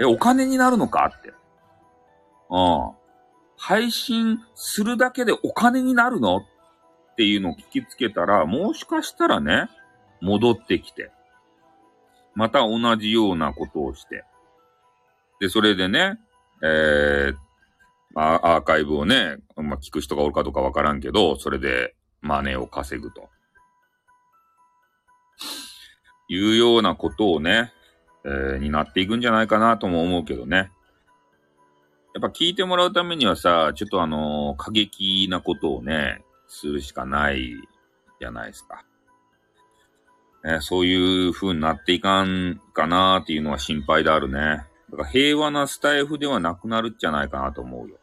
え、お金になるのかって。うん。配信するだけでお金になるの？っていうのを聞きつけたら、もしかしたらね、戻ってきて、また同じようなことをして、で、それでね、えー、ま、アーカイブをね、まあ、聞く人がおるかどうかわからんけど、それでマネを稼ぐと。いうようなことをね、えー、になっていくんじゃないかなとも思うけどね。やっぱ聞いてもらうためにはさ、ちょっとあのー、過激なことをね、するしかないじゃないですか。ね、そういう風になっていかんかなーっていうのは心配であるね。だから平和なスタイフではなくなるんじゃないかなと思うよ。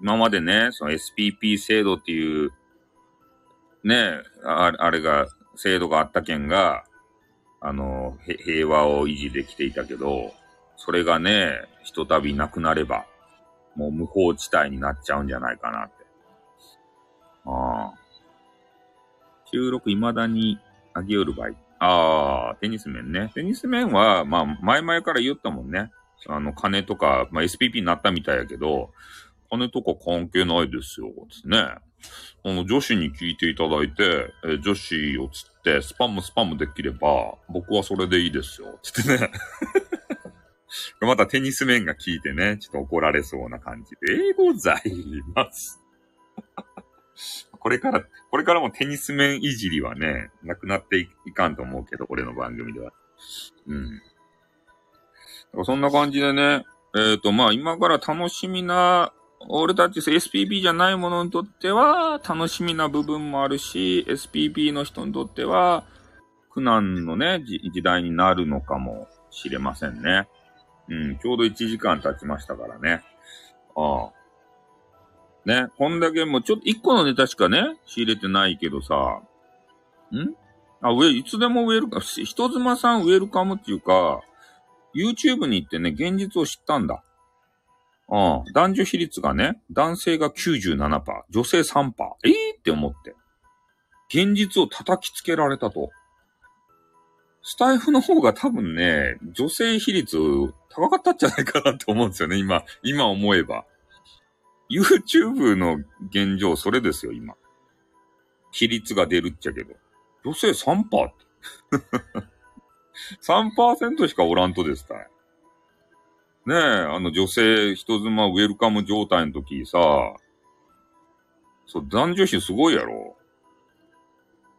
今までね、その SPP 制度っていう、ね、ああれが、制度があった件が、あの、平和を維持できていたけど、それがね、ひとたびなくなれば、もう無法地帯になっちゃうんじゃないかなって。ああ。収録未だにあげよる場合。ああ、テニス面ね。テニス面は、まあ、前々から言ったもんね。あの、金とか、まあ、SPP になったみたいやけど、金とか関係ないですよ、つね。あの、女子に聞いていただいて、え女子をつって、スパムスパムできれば、僕はそれでいいですよ、つってね。またテニス面が聞いてね、ちょっと怒られそうな感じでございます。これから、これからもテニス面いじりはね、なくなっていかんと思うけど、俺の番組では。うん。そんな感じでね、えっ、ー、と、まあ今から楽しみな、俺たち SPB じゃないものにとっては楽しみな部分もあるし、SPB の人にとっては苦難のね、時代になるのかもしれませんね。うん、ちょうど1時間経ちましたからね。ああ。ね、こんだけもうちょっと1個のネタしかね、仕入れてないけどさ、ん？あ、上、いつでもウェルカム、人妻さんウェルカムっていうか、YouTube に行ってね、現実を知ったんだ。うん。男女比率がね、男性が97%、女性3%。ええー、って思って。現実を叩きつけられたと。スタイフの方が多分ね、女性比率高かったんじゃないかなと思うんですよね、今、今思えば。YouTube の現状、それですよ、今。比率が出るっちゃけど。女性3%って。3%しかおらんとですたい。ねえ、あの女性人妻ウェルカム状態の時さ、そう、男女比すごいやろ。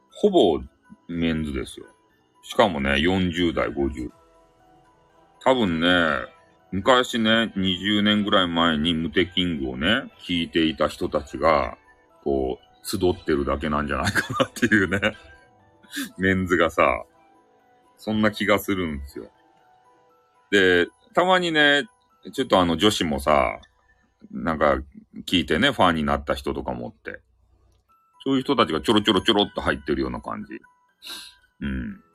ほぼメンズですよ。しかもね、40代、50。多分ね、昔ね、20年ぐらい前にムテキングをね、聞いていた人たちが、こう、集ってるだけなんじゃないかなっていうね。メンズがさ、そんな気がするんですよ。で、たまにね、ちょっとあの女子もさ、なんか聞いてね、ファンになった人とかもって。そういう人たちがちょろちょろちょろっと入ってるような感じ。うん。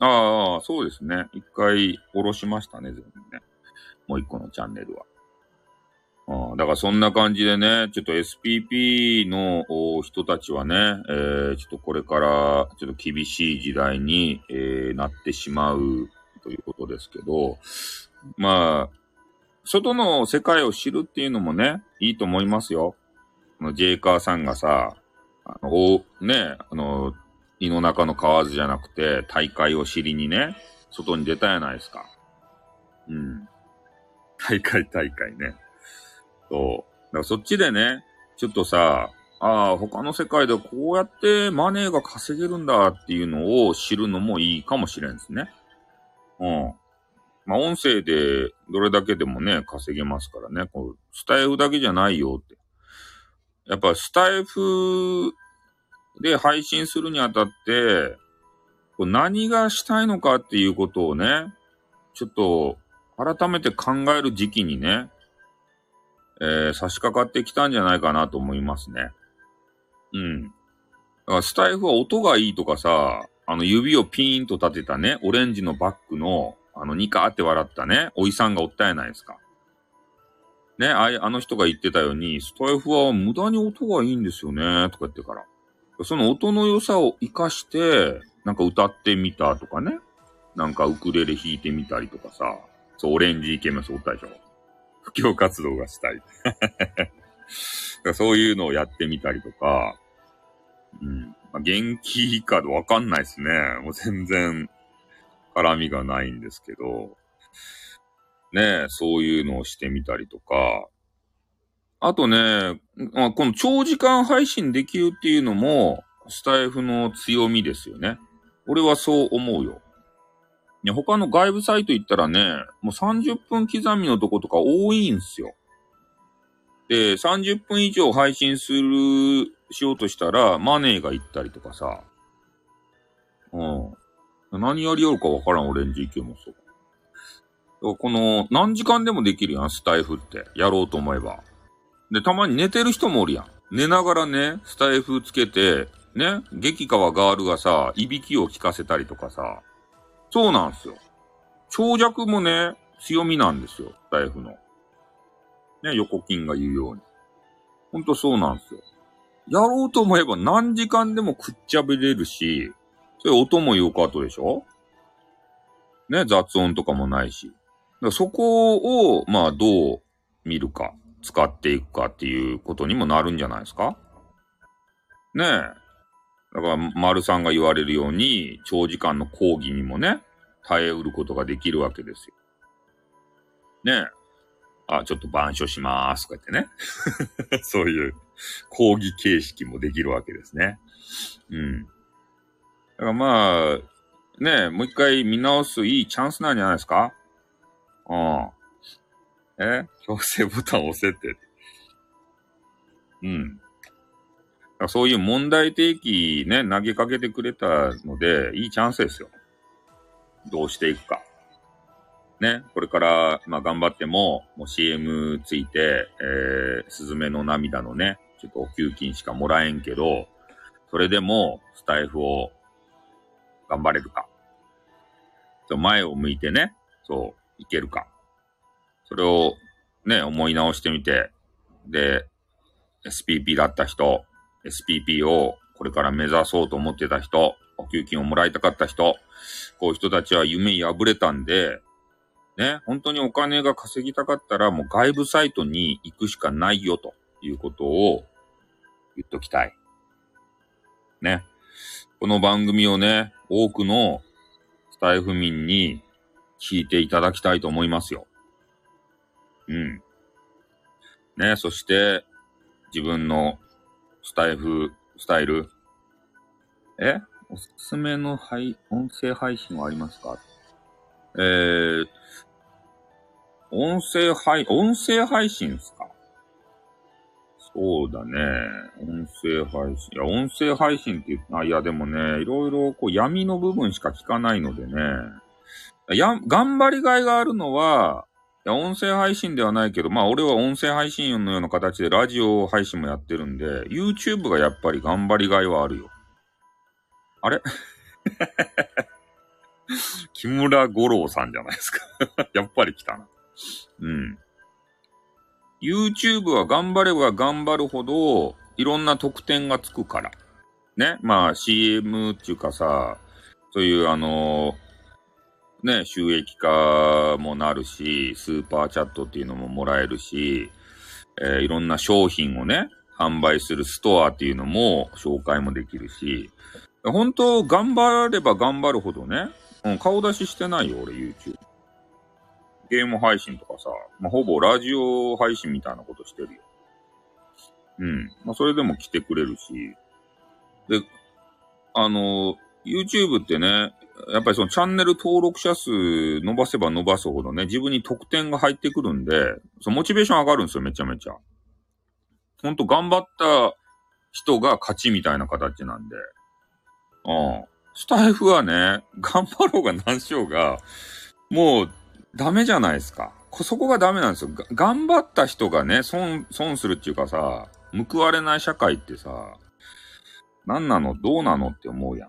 ああ、そうですね。一回下ろしましたね、全部ね。もう一個のチャンネルは。あだからそんな感じでね、ちょっと SPP の人たちはね、えー、ちょっとこれからちょっと厳しい時代に、えー、なってしまうということですけど、まあ、外の世界を知るっていうのもね、いいと思いますよ。このジェイカーさんがさ、あの、ね、あの、胃の中の蛙じゃなくて、大会を知りにね、外に出たやないですか。うん。大会大会ね。そう。だからそっちでね、ちょっとさ、ああ、他の世界でこうやってマネーが稼げるんだっていうのを知るのもいいかもしれんですね。うん。まあ、音声でどれだけでもね、稼げますからね。こうスタイフだけじゃないよって。やっぱスタイフで配信するにあたって、こ何がしたいのかっていうことをね、ちょっと改めて考える時期にね、えー、差し掛かってきたんじゃないかなと思いますね。うん。だからスタイフは音がいいとかさ、あの指をピーンと立てたね、オレンジのバッグの、あのニカーって笑ったね、おいさんがおったやないですか。ね、ああの人が言ってたように、スタイフは無駄に音がいいんですよね、とか言ってから。その音の良さを活かして、なんか歌ってみたとかね。なんかウクレレ弾いてみたりとかさ。そう、オレンジイケメンそうったでしょ。布教活動がしたい。そういうのをやってみたりとか、うん。まあ、元気かわかんないですね。もう全然絡みがないんですけど、ねそういうのをしてみたりとか、あとね、まあ、この長時間配信できるっていうのも、スタイフの強みですよね。俺はそう思うよ。ね、他の外部サイト行ったらね、もう30分刻みのとことか多いんすよ。で、30分以上配信する、しようとしたら、マネーが行ったりとかさ。うん。何やりよるかわからん、オレンジ池もそう。この、何時間でもできるやん、スタイフって。やろうと思えば。で、たまに寝てる人もおるやん。寝ながらね、スタイフつけて、ね、激川ガールがさ、いびきを聞かせたりとかさ、そうなんすよ。長尺もね、強みなんですよ、スタイフの。ね、横金が言うように。ほんとそうなんですよ。やろうと思えば何時間でもくっちゃべれるし、それ音もよかとでしょ？ね、雑音とかもないし。そこを、まあ、どう見るか。使っていくかっていうことにもなるんじゃないですか？ねえ。だから、丸さんが言われるように、長時間の講義にもね、耐えうることができるわけですよ。ねえ。あ、ちょっと板書しまーす。とか言ってね。そういう講義形式もできるわけですね。うん。だからまあ、ねえもう一回見直すいいチャンスなんじゃないですか？うん。え？強制ボタン押せって。うん。そういう問題提起ね、投げかけてくれたので、いいチャンスですよ。どうしていくか。ね、これから、まあ、頑張っても、もう CM ついて、えー、スズメの涙のね、ちょっとお給金しかもらえんけど、それでも、スタイフを頑張れるか。前を向いてね、そう、いけるか。それをね、思い直してみて、で、SPP だった人、SPP をこれから目指そうと思ってた人、お給金をもらいたかった人、こういう人たちは夢破れたんで、ね、本当にお金が稼ぎたかったらもう外部サイトに行くしかないよということを言っときたい。ね。この番組をね、多くのスタイフ民に聞いていただきたいと思いますよ。うん。ね、そして、自分のスタイフ、スタイル。え？おすすめの配、音声配信はありますか？えー、音声配、音声配信ですか？そうだね。音声配信。いや、音声配信って言う、あ、いや、でもね、いろいろこう闇の部分しか聞かないのでね。や、頑張りがいがあるのは、や、音声配信ではないけど、まあ俺は音声配信のような形でラジオ配信もやってるんで、YouTube がやっぱり頑張りがいはあるよ。あれ？木村五郎さんじゃないですか やっぱり来たな。うん。YouTube は頑張れば頑張るほど、いろんな特典がつくから。ね？まあ CM っていうかさ、そういうあのーね、収益化もなるし、スーパーチャットっていうのももらえるし、えー、いろんな商品をね、販売するストアっていうのも紹介もできるし、本当頑張れば頑張るほどね、うん、顔出ししてないよ、俺 YouTube。ゲーム配信とかさ、まあ、ほぼラジオ配信みたいなことしてるよ。うん。まあ、それでも来てくれるし。で、あの、YouTube ってね、やっぱりそのチャンネル登録者数伸ばせば伸ばすほどね、自分に得点が入ってくるんで、そのモチベーション上がるんですよ、めちゃめちゃ。ほんと頑張った人が勝ちみたいな形なんで。うん。スタイフはね、頑張ろうが何しようが、もうダメじゃないですか。そこがダメなんですよ。頑張った人がね、損、損するっていうかさ、報われない社会ってさ、何なの？どうなの？って思うやん。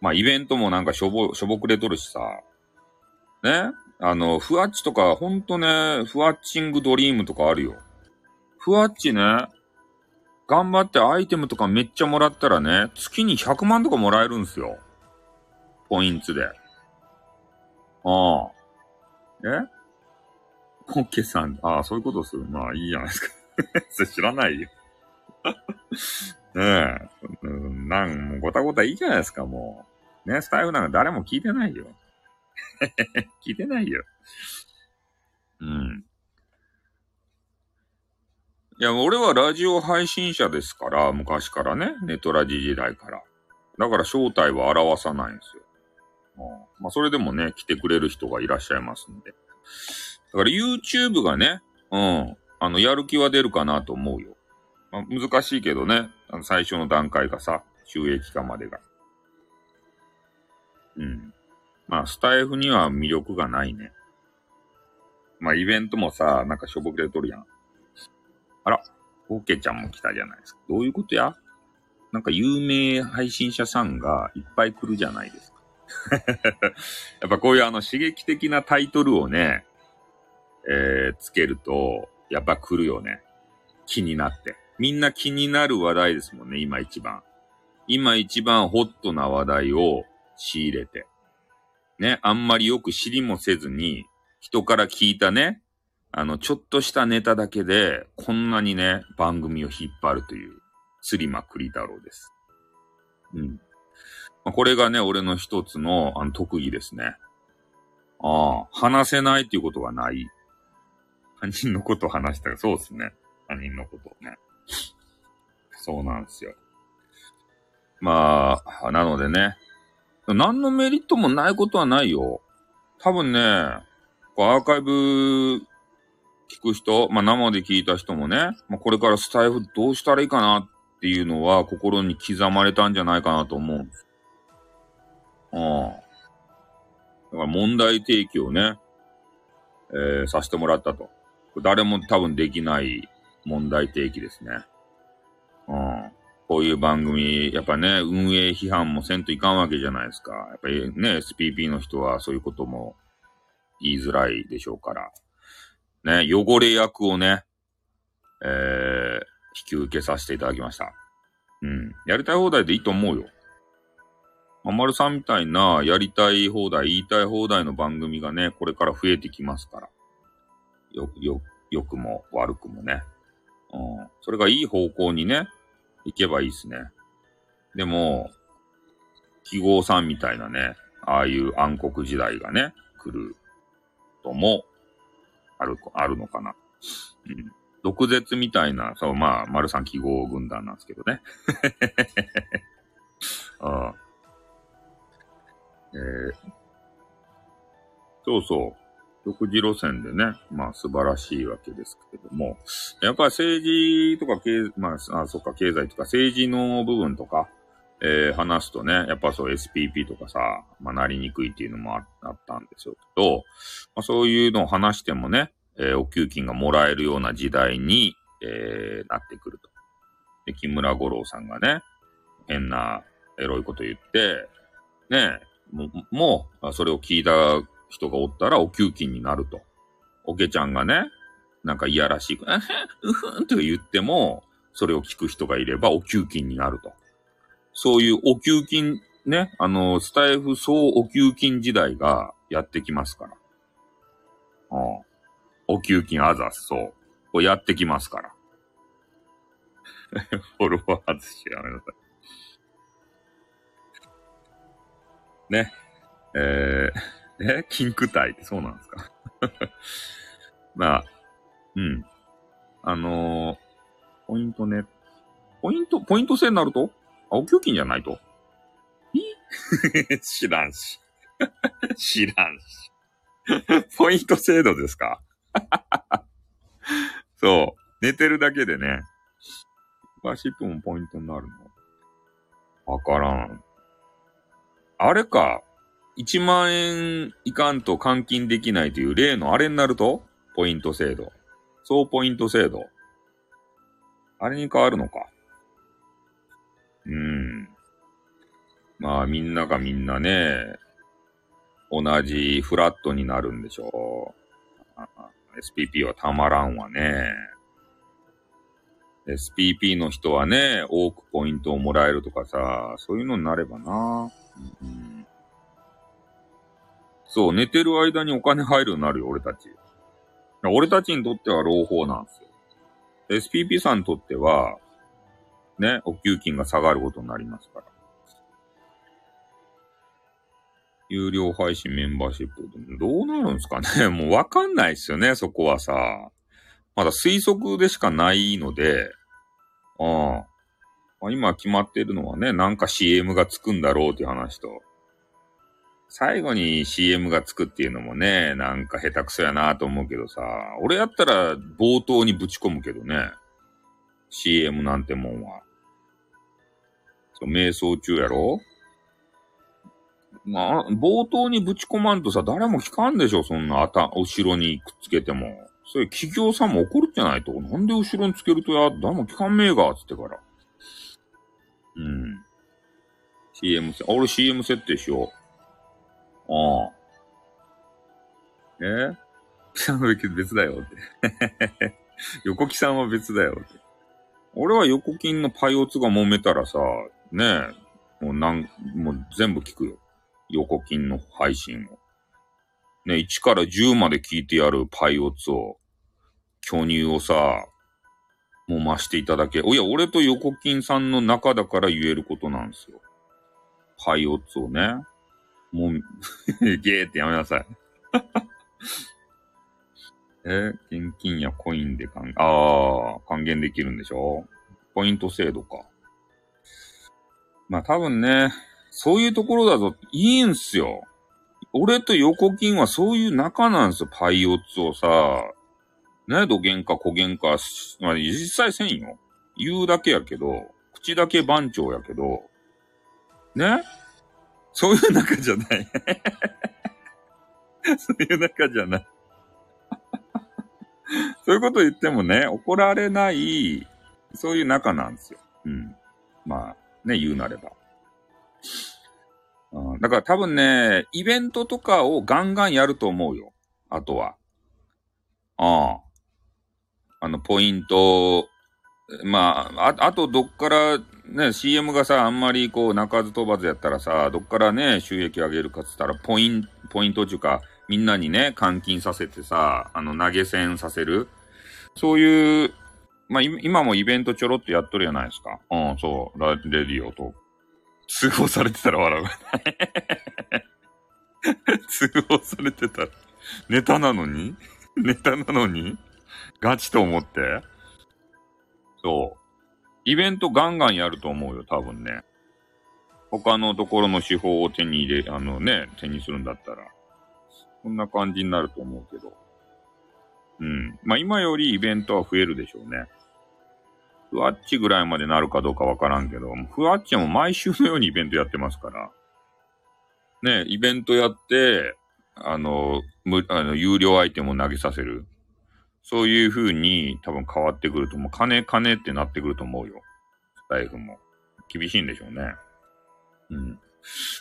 まあ、イベントもなんかしょぼ、しょぼくれとるしさ。ね？あの、ふわっちとか、ほんとね、ふわっチングドリームとかあるよ。ふわっちね、頑張ってアイテムとかめっちゃもらったらね、月に100万とかもらえるんすよ。ポイントで。ああ。え？コッケさん、ああ、そういうことする。まあいいじゃないですか。それ知らないよ。ねえ。うん、なん、ごたごたいいじゃないですか、もう。ね、スタイフなんか誰も聞いてないよ。聞いてないよ。うん。いや、俺はラジオ配信者ですから、昔からね、ネトラジ時代から。だから正体は表さないんですよ。うんまあ、それでもね、来てくれる人がいらっしゃいますんで。だから YouTube がね、うん、あの、やる気は出るかなと思うよ。まあ、難しいけどね、あの最初の段階がさ、収益化までが。うん。まあ、スタイフには魅力がないね。まあ、イベントもさ、なんかしょぼくれとるやん。あら、オーケーちゃんも来たじゃないですか。どういうことや？なんか有名配信者さんがいっぱい来るじゃないですか。やっぱこういうあの刺激的なタイトルをね、えー、つけると、やっぱ来るよね。気になって。みんな気になる話題ですもんね、今一番。今一番ホットな話題を仕入れて。ね、あんまりよく知りもせずに、人から聞いたね、あの、ちょっとしたネタだけで、こんなにね、番組を引っ張るという、釣りまくり太郎です。うん。まあ、これがね、俺の一つの、あの、特技ですね。ああ、話せないっていうことがない。他人のことを話したら、そうですね。他人のことをね。そうなんですよ。まあ、なのでね、何のメリットもないことはないよ。多分ね、アーカイブ聞く人、まあ生で聞いた人もね、まあ、これからスタイフどうしたらいいかなっていうのは心に刻まれたんじゃないかなと思うんです。うん。だから問題提起をね、えー、させてもらったと。誰も多分できない問題提起ですね。うん。こういう番組、やっぱね、運営批判もせんといかんわけじゃないですか。やっぱりね、SPP の人はそういうことも言いづらいでしょうから。ね、汚れ役をね、えー、引き受けさせていただきました。うん。やりたい放題でいいと思うよ。ままるさんみたいな、やりたい放題、言いたい放題の番組がね、これから増えてきますから。よ、よ、良くも悪くもね。うん。それがいい方向にね、行けばいいっすね。でも、記号さんみたいなね、ああいう暗黒時代がね、来るとも、ある、あるのかな。うん。毒舌みたいな、そう、まあ、丸三記号軍団なんですけどね。あ えー、そうそう。独自路線でね、まあ素晴らしいわけですけれども、やっぱり政治とか経、まあ、あ、そっか、経済とか政治の部分とか、えー、話すとね、やっぱそう SPP とかさ、まあなりにくいっていうのもあったんですよけど、まあ、そういうのを話してもね、えー、お給金がもらえるような時代に、えー、なってくると。で、木村五郎さんがね、変なエロいこと言って、ね、も、もうそれを聞いた人がおったらお給金になると。おけちゃんがね、なんかいやらしく、うふんと言っても、それを聞く人がいればお給金になると。そういうお給金、ね、あの、スタイフ総お給金時代がやってきますから。うん。お給金あざす、そう。こうやってきますから。フォロワー外しやめなさい。ね。えーえ金躯体ってそうなんですか まあ、うん。あのー、ポイントね。ポイント、ポイント制になると？青給金じゃないと？え？知らんし。知らんし。ポイント制度ですか？そう。寝てるだけでね。バシップもポイントになるの？わからん。あれか。1万円いかんと換金できないという例のあれになると、ポイント制度。総ポイント制度。あれに変わるのか。うーん。まあみんながみんなね、同じフラットになるんでしょう。SPP はたまらんわね。SPP の人はね、多くポイントをもらえるとかさ、そういうのになればな。うんそう、寝てる間にお金入るようになるよ、俺たち。俺たちにとっては朗報なんですよ。SPP さんにとっては、ね、お給金が下がることになりますから。有料配信メンバーシップ、どうなるんですかね もうわかんないっすよね、そこはさ。まだ推測でしかないので、うん。まあ、今決まってるのはね、なんか CM がつくんだろうっていう話と、最後に CM がつくっていうのもね、なんか下手くそやなと思うけどさ、俺やったら冒頭にぶち込むけどね。CM なんてもんは。そう、瞑想中やろ？まあ、冒頭にぶち込まんとさ、誰も聞かんでしょ、そんな、あた、後ろにくっつけても。そういう企業さんも怒るんじゃないと。なんで後ろにつけるとや、誰も聞かんめえが、つってから。うん。CM、俺 CM 設定しよう。ああ。え？さんは別だよって。横木さんは別だよって。俺は横金のパイオツが揉めたらさ、ねえ、もうなん、もう全部聞くよ。横金の配信を。ね、1から10まで聞いてやるパイオツを、巨乳をさ、もう増していただけ。おや、俺と横金さんの中だから言えることなんですよ。パイオツをね。もう、ゲーってやめなさい。え現金やコインで還、ああ、還元できるんでしょ？ポイント制度か。まあ多分ね、そういうところだといいんすよ。俺と横金はそういう仲なんですよ、パイオツをさ。ね、土幻か小幻か、まあ実際せんよ。言うだけやけど、口だけ番長やけど、ね？そういう仲じゃない。そういう仲じゃない。そういうこと言ってもね、怒られない、そういう仲なんですよ。うん。まあ、ね、言うなれば。うん、だから多分ね、イベントとかをガンガンやると思うよ。あとは。ああ。あの、ポイント、まあ、あ、あとどっからね、CM がさ、あんまりこう、鳴かず飛ばずやったらさ、どっからね、収益上げるかっつったら、ポイン、ポイントっていうか、みんなにね、換金させてさ、あの、投げ銭させる。そういう、まあ、今もイベントちょろっとやっとるやないですか。うん、そう、ラレディオと。通報されてたら笑う。通報されてたら。ネタなのに？ネタなのに？ガチと思ってそう。イベントガンガンやると思うよ、多分ね。他のところの手法を手に入れ、あのね、手にするんだったら。そんな感じになると思うけど。うん。まあ今よりイベントは増えるでしょうね。ふわっちぐらいまでなるかどうかわからんけど、ふわっちも毎週のようにイベントやってますから。ね、イベントやって、あの、む、あの、有料アイテムを投げさせる。そういう風に多分変わってくると思う。金金ってなってくると思うよ。スタイフも。厳しいんでしょうね。うん。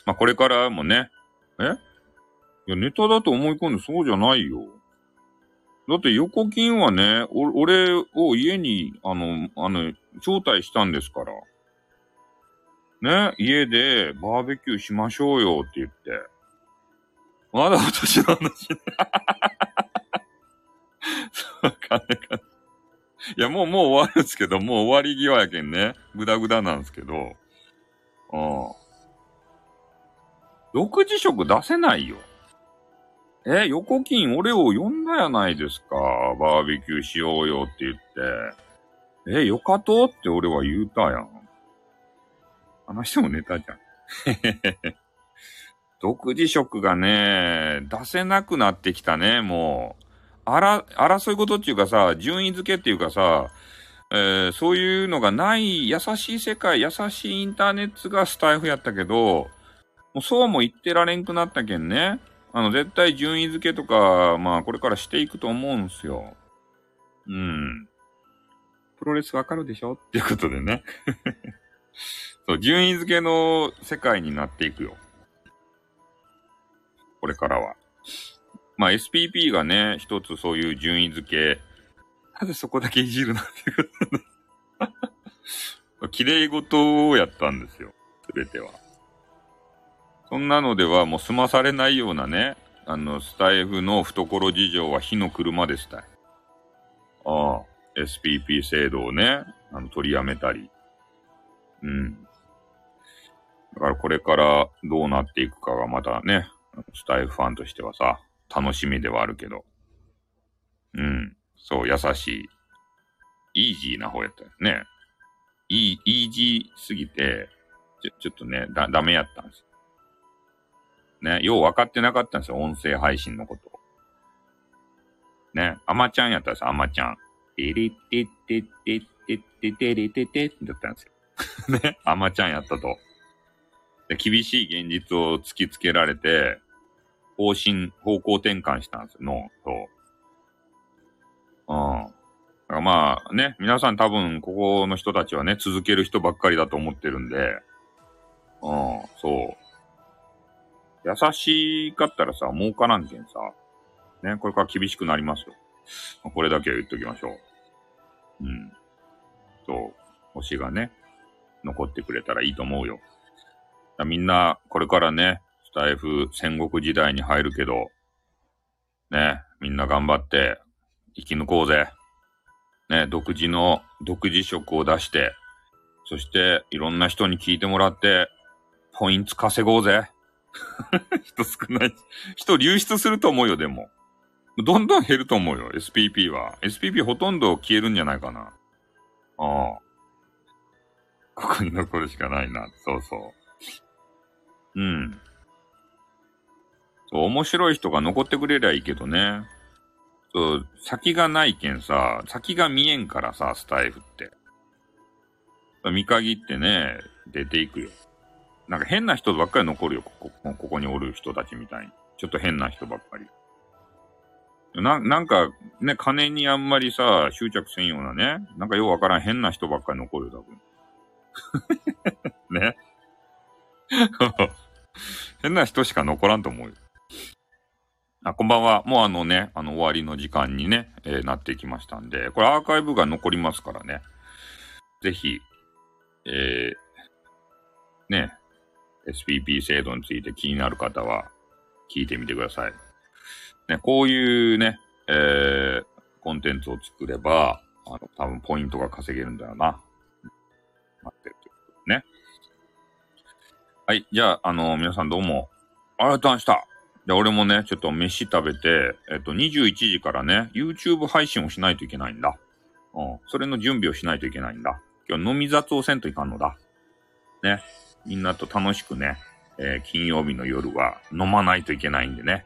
まあ、これからもね。え？いや、ネタだと思い込んでそうじゃないよ。だって横金はね、俺を家に、あの、あの、招待したんですから。ね、家でバーベキューしましょうよって言って。まだ私の話。うかねか。いや、もう、もう終わるんですけど、もう終わり際やけんね。ぐだぐだなんですけど。うん。独自色出せないよ。え、横金俺を呼んだやないですか。バーベキューしようよって言って。え、よかとって俺は言うたやん。話もネタじゃん。独自色がね、出せなくなってきたね、もう。あら、争い事っていうかさ、順位付けっていうかさ、えー、そういうのがない優しい世界、優しいインターネットがスタイフやったけど、もうそうも言ってられんくなったけんね。あの、絶対順位付けとか、まあ、これからしていくと思うんすよ。うん。プロレスわかるでしょっていうことでね。そう、順位付けの世界になっていくよ。これからは。まあ SPP がね、一つそういう順位付け。なぜそこだけいじるなっていう。綺麗事をやったんですよ。すべては。そんなのではもう済まされないようなね、あの、スタイフの懐事情は火の車でしたい。ああ、SPP 制度をね、あの、取りやめたり。うん。だからこれからどうなっていくかがまたね、スタイフファンとしてはさ、楽しみではあるけど。うん。そう、優しい。イージーな方やったよね。イー、イージーすぎて、ちょ、ちょっとね、だ、ダメやったんですよ。ね、よう分かってなかったんですよ、音声配信のこと。ね、アマちゃんやったらさ、アマちゃん。てれててててててれててだったんですよ。ね、アマちゃんやったと。で厳しい現実を突きつけられて、方針、方向転換したんですよ、脳と。うん。だからまあね、皆さん多分ここの人たちはね、続ける人ばっかりだと思ってるんで、うん、そう。優しかったらさ、儲からんけんさ、ね、これから厳しくなりますよ。これだけは言っときましょう。うん。そう。星がね、残ってくれたらいいと思うよ。みんな、これからね、スタイフ戦国時代に入るけど、ね、みんな頑張って生き抜こうぜ。ね、独自の、独自色を出して、そしていろんな人に聞いてもらって、ポイント稼ごうぜ。人少ない。人流出すると思うよ、でも。どんどん減ると思うよ、SPP は。SPP ほとんど消えるんじゃないかな。ああ。ここに残るしかないな。そうそう。うん。面白い人が残ってくれりゃいいけどね。そう、先がないけんさ、先が見えんからさ、スタイフって。見限ってね、出ていくよ。なんか変な人ばっかり残るよ、ここ、ここにおる人たちみたいに。ちょっと変な人ばっかり。な、なんか、ね、金にあんまりさ、執着せんようなね、なんかようわからん変な人ばっかり残るよ、多分。ね。変な人しか残らんと思うよ。あ、こんばんは。もうあのね、あの終わりの時間にね、えー、なってきましたんで、これアーカイブが残りますからね。ぜひ、えー、ね、SPP 制度について気になる方は聞いてみてください。ね、こういうね、えー、コンテンツを作れば、あの、多分ポイントが稼げるんだよな。待ってるということね。はい。じゃあ、あの、皆さんどうも、ありがとうございました。で、俺もね、ちょっと飯食べて、えっと、21時からね、YouTube 配信をしないといけないんだ。うん。それの準備をしないといけないんだ。今日飲み雑をせんといかんのだ。ね。みんなと楽しくね、えー、金曜日の夜は飲まないといけないんでね。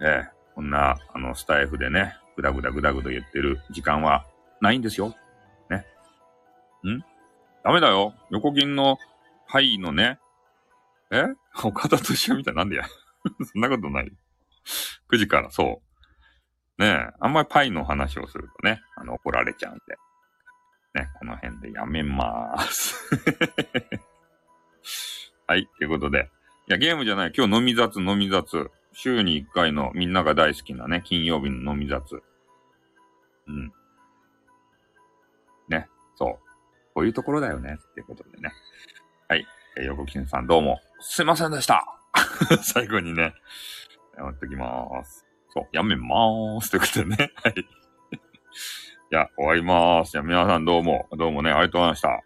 えー、こんな、あの、スタイフでね、ぐだぐだぐだぐだ言ってる時間はないんですよ。ね。ん？ダメだよ。横銀のパイのね、え？岡田と一緒みたいなんでや。そんなことない。9時からそう。ねえ、あんまりパイの話をするとね、あの、怒られちゃうんで。ね、この辺でやめまーす。はい、ということで。いや、ゲームじゃない。今日飲み雑、飲み雑。週に1回のみんなが大好きなね、金曜日の飲み雑。うん。ね、そう。こういうところだよね。っていうことでね。はい。えー、横金さんどうも、すいませんでした。最後にね、やめときまーす。そう、やめまーす。ということでね。はい。じゃあ、終わりまーす。じゃあ、皆さんどうも、どうもね、ありがとうございました。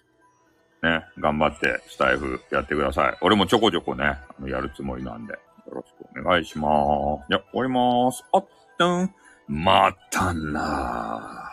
ね、頑張ってスタイフやってください。俺もちょこちょこね、あのやるつもりなんで、よろしくお願いしまーす。じゃあ、終わりまーす。あっ、とん、またなー。